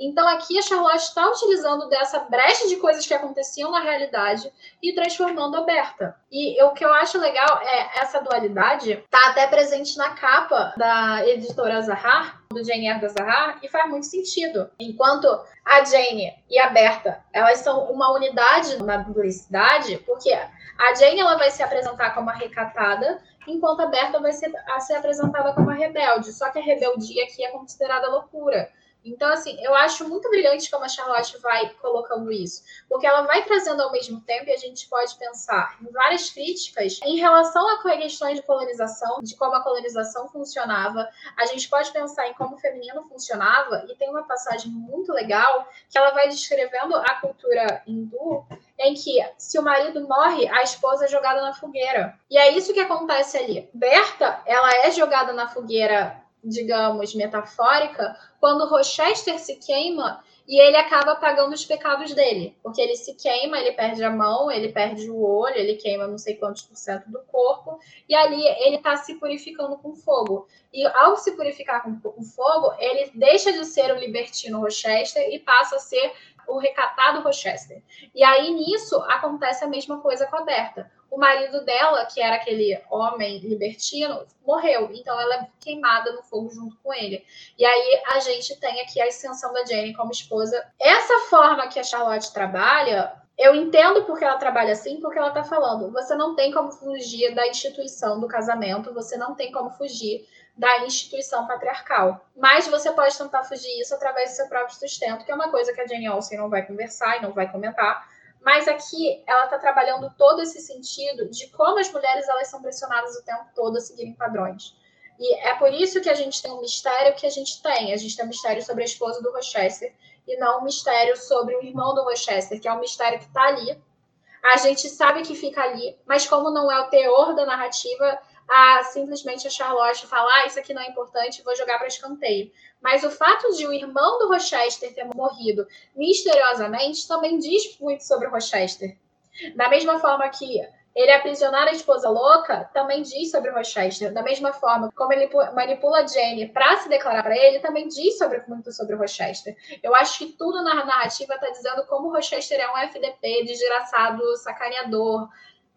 Então aqui a Charlotte está utilizando dessa brecha de coisas que aconteciam na realidade e transformando aberta. E o que eu acho legal é essa dualidade tá até presente na capa da editora Zahar, do Jane Eyre da Zahar, e faz muito sentido. Enquanto a Jane e a Berta, elas são uma unidade na publicidade, porque a Jane ela vai se apresentar como a recatada, enquanto a Berta vai ser, a ser apresentada como a rebelde. Só que a rebeldia aqui é considerada loucura. Então, assim, eu acho muito brilhante como a Charlotte vai colocando isso, porque ela vai trazendo ao mesmo tempo, e a gente pode pensar em várias críticas em relação a questões de colonização, de como a colonização funcionava. A gente pode pensar em como o feminino funcionava, e tem uma passagem muito legal que ela vai descrevendo a cultura hindu, em que se o marido morre, a esposa é jogada na fogueira. E é isso que acontece ali. Berta, ela é jogada na fogueira digamos, metafórica, quando Rochester se queima e ele acaba pagando os pecados dele, porque ele se queima, ele perde a mão, ele perde o olho, ele queima não sei quantos por cento do corpo, e ali ele está se purificando com fogo. E ao se purificar com, com fogo, ele deixa de ser o libertino Rochester e passa a ser o recatado Rochester. E aí nisso acontece a mesma coisa com a Berta. O marido dela, que era aquele homem libertino, morreu. Então ela é queimada no fogo junto com ele. E aí a gente tem aqui a ascensão da Jenny como esposa. Essa forma que a Charlotte trabalha eu entendo porque ela trabalha assim, porque ela está falando. Você não tem como fugir da instituição do casamento, você não tem como fugir da instituição patriarcal. Mas você pode tentar fugir isso através do seu próprio sustento, que é uma coisa que a Jenny Olsen não vai conversar e não vai comentar. Mas aqui ela está trabalhando todo esse sentido de como as mulheres elas são pressionadas o tempo todo a seguirem padrões. E é por isso que a gente tem um mistério que a gente tem. A gente tem um mistério sobre a esposa do Rochester e não um mistério sobre o irmão do Rochester, que é um mistério que está ali. A gente sabe que fica ali, mas como não é o teor da narrativa, a simplesmente a Charlotte falar ah, isso aqui não é importante, vou jogar para escanteio. Mas o fato de o irmão do Rochester ter morrido misteriosamente também diz muito sobre o Rochester. Da mesma forma que ele aprisionar a esposa louca também diz sobre o Rochester. Da mesma forma como ele manipula a Jane para se declarar para ele, também diz sobre, muito sobre o Rochester. Eu acho que tudo na narrativa está dizendo como o Rochester é um FDP, desgraçado, sacaneador,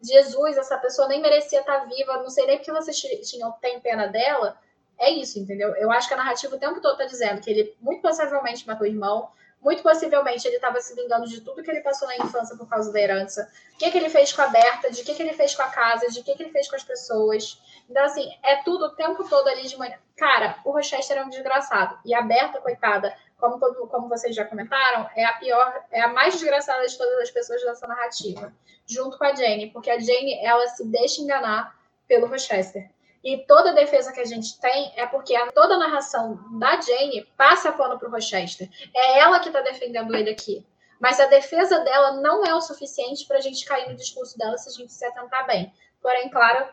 Jesus, essa pessoa nem merecia estar tá viva, não sei nem porque vocês tinham pena dela. É isso, entendeu? Eu acho que a narrativa o tempo todo está dizendo que ele muito possivelmente matou o irmão, muito possivelmente ele estava se vingando de tudo que ele passou na infância por causa da herança. O que, que ele fez com a Berta, de que, que ele fez com a casa, de que, que ele fez com as pessoas. Então, assim, é tudo o tempo todo ali de manhã. Cara, o Rochester é um desgraçado. E a Berta, coitada, como, como vocês já comentaram, é a pior, é a mais desgraçada de todas as pessoas dessa narrativa, junto com a Jane, porque a Jane, ela se deixa enganar pelo Rochester. E toda a defesa que a gente tem é porque a, toda a narração da Jane passa pano para o Rochester. É ela que está defendendo ele aqui. Mas a defesa dela não é o suficiente para a gente cair no discurso dela se a gente se atentar bem. Porém, claro,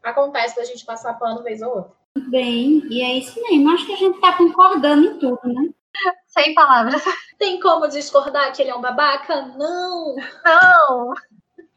acontece da gente passar pano vez ou outra. Bem, e é isso mesmo. Acho que a gente está concordando em tudo, né? Sem palavras. Tem como discordar que ele é um babaca? Não! Não!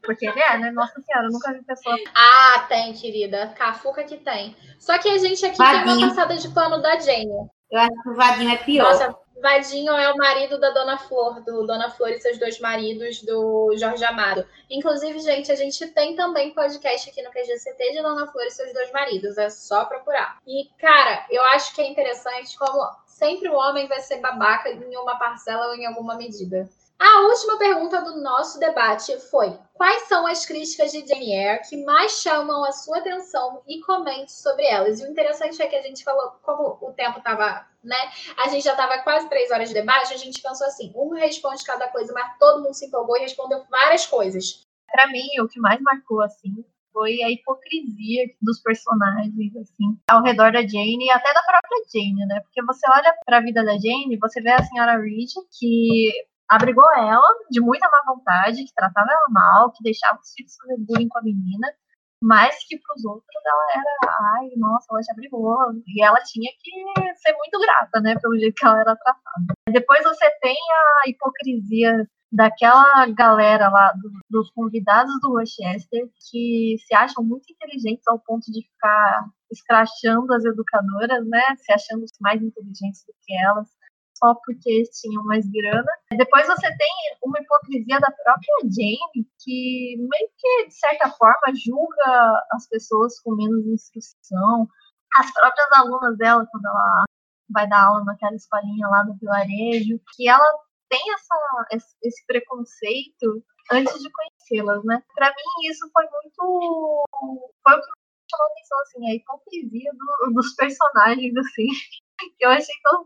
Porque ele é, né? Nossa senhora, eu nunca vi pessoa. Ah, tem, querida. Cafuca que tem. Só que a gente aqui Vadinho. tem uma passada de pano da Jane. Eu acho que o Vadinho é pior. Nossa, Vadinho é o marido da Dona Flor, do Dona Flor e seus dois maridos, do Jorge Amado. Inclusive, gente, a gente tem também podcast aqui no QGCT de Dona Flor e seus dois maridos. É só procurar. E, cara, eu acho que é interessante como sempre o homem vai ser babaca em uma parcela ou em alguma medida. A última pergunta do nosso debate foi: quais são as críticas de Jane Eyre que mais chamam a sua atenção e comente sobre elas? E o interessante é que a gente falou, como o tempo estava, né? A gente já estava quase três horas de debate, a gente pensou assim: um responde cada coisa, mas todo mundo se empolgou e respondeu várias coisas. Para mim, o que mais marcou assim foi a hipocrisia dos personagens, assim, ao redor da Jane e até da própria Jane, né? Porque você olha para a vida da Jane, você vê a senhora Reed, que abrigou ela de muita má vontade, que tratava ela mal, que deixava os filhos fazer bullying com a menina, mas que para os outros ela era, ai, nossa, ela te abrigou, e ela tinha que ser muito grata, né, pelo jeito que ela era tratada. Depois você tem a hipocrisia daquela galera lá, do, dos convidados do Rochester, que se acham muito inteligentes ao ponto de ficar escrachando as educadoras, né, se achando mais inteligentes do que elas só porque tinham mais grana. Depois você tem uma hipocrisia da própria Jane, que meio que, de certa forma, julga as pessoas com menos instrução. As próprias alunas dela, quando ela vai dar aula naquela escolinha lá do vilarejo, que ela tem essa, esse preconceito antes de conhecê-las, né? Para mim, isso foi muito. Foi o que me chamou a atenção, assim, a hipocrisia do, dos personagens, assim, que eu achei todo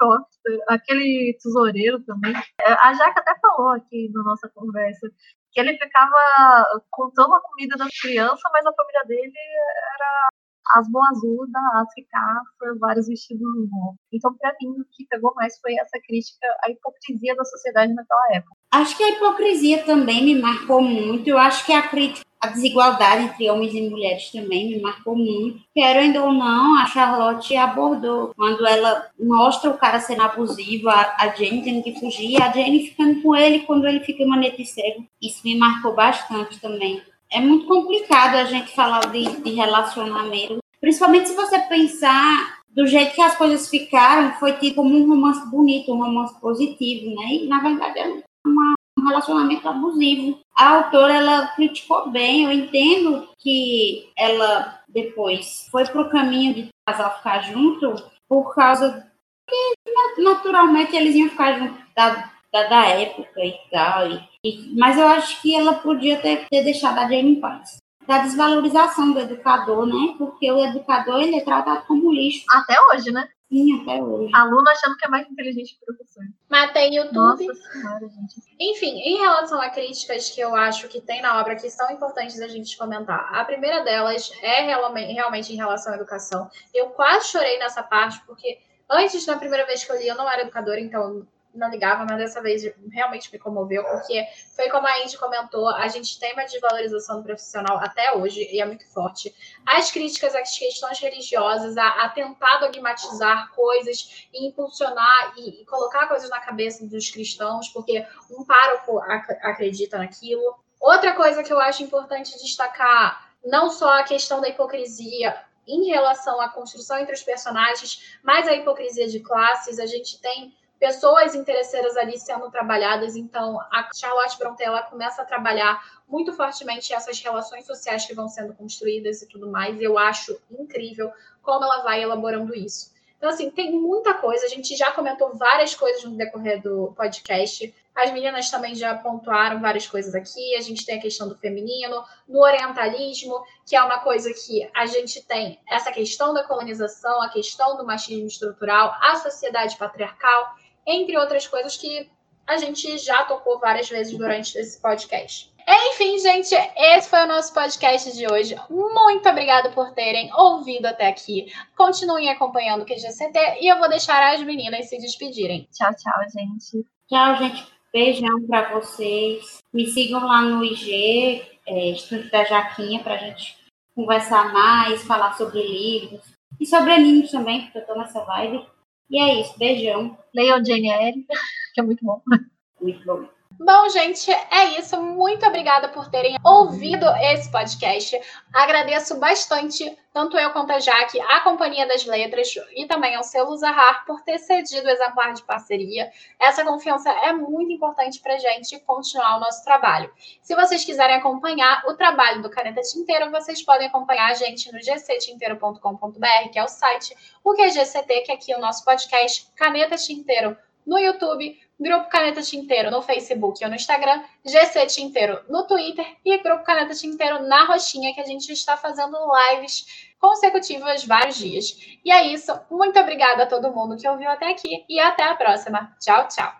mundo aquele tesoureiro também. É, a Jaca até falou aqui na nossa conversa que ele ficava contando a comida das crianças, mas a família dele era Asmo Azul da África, vários vestidos novos. Então, para mim, o que pegou mais foi essa crítica à hipocrisia da sociedade naquela época. Acho que a hipocrisia também me marcou muito. Eu acho que a crítica a desigualdade entre homens e mulheres também me marcou muito. Querendo ou não, a Charlotte abordou quando ela mostra o cara sendo abusivo, a, a Jane tendo que fugir, a Jane ficando com ele quando ele fica manete cego. Isso me marcou bastante também. É muito complicado a gente falar de, de relacionamento, principalmente se você pensar do jeito que as coisas ficaram, foi tipo um romance bonito, um romance positivo, né? E na verdade é uma um relacionamento abusivo. A autora ela criticou bem, eu entendo que ela depois foi para o caminho de casal ficar junto por causa que naturalmente eles iam ficar juntos da, da, da época e tal. E, e, mas eu acho que ela podia ter, ter deixado a Jane em paz da desvalorização do educador, né? Porque o educador ele é tratado como lixo. Até hoje, né? Sim, até hoje. Aluno achando que é mais inteligente que o professor. Mas tem YouTube. Nossa senhora, gente. Enfim, em relação a críticas que eu acho que tem na obra que são importantes a gente comentar. A primeira delas é realmente em relação à educação. Eu quase chorei nessa parte, porque antes, na primeira vez que eu li, eu não era educadora, então não ligava, mas dessa vez realmente me comoveu, porque foi como a Indy comentou, a gente tem uma desvalorização do profissional até hoje, e é muito forte. As críticas às questões religiosas, a, a tentar dogmatizar coisas e impulsionar e, e, colocar coisas na cabeça dos cristãos, porque um pároco ac acredita naquilo. Outra coisa que eu acho importante destacar, não só a questão da hipocrisia, em relação à construção entre os personagens, mas a hipocrisia de classes, a gente tem pessoas interesseiras ali sendo trabalhadas. Então, a Charlotte Brontë ela começa a trabalhar muito fortemente essas relações sociais que vão sendo construídas e tudo mais. Eu acho incrível como ela vai elaborando isso. Então, assim, tem muita coisa. A gente já comentou várias coisas no decorrer do podcast. As meninas também já pontuaram várias coisas aqui. A gente tem a questão do feminino, no orientalismo, que é uma coisa que a gente tem essa questão da colonização, a questão do machismo estrutural, a sociedade patriarcal entre outras coisas que a gente já tocou várias vezes durante esse podcast. Enfim, gente, esse foi o nosso podcast de hoje. Muito obrigada por terem ouvido até aqui. Continuem acompanhando o QGCT e eu vou deixar as meninas se despedirem. Tchau, tchau, gente. Tchau, gente. Beijão para vocês. Me sigam lá no IG, é, Estúdio da Jaquinha, para a gente conversar mais, falar sobre livros e sobre animes também, porque eu tô nessa vibe. E é isso, beijão. Leiam Jane Eyre, que é muito bom. Muito bom. Bom, gente, é isso. Muito obrigada por terem ouvido esse podcast. Agradeço bastante, tanto eu quanto a Jaque, a Companhia das Letras e também ao Selo Zahar por ter cedido o exemplar de parceria. Essa confiança é muito importante para a gente continuar o nosso trabalho. Se vocês quiserem acompanhar o trabalho do Caneta Tinteiro, vocês podem acompanhar a gente no gctinteiro.com.br, que é o site, o que é GCT, que é aqui o nosso podcast Caneta Tinteiro no YouTube, Grupo Caneta Tinteiro no Facebook ou no Instagram, GC Tinteiro no Twitter e Grupo Caneta Tinteiro na Roxinha, que a gente está fazendo lives consecutivas vários dias. E é isso. Muito obrigada a todo mundo que ouviu até aqui e até a próxima. Tchau, tchau.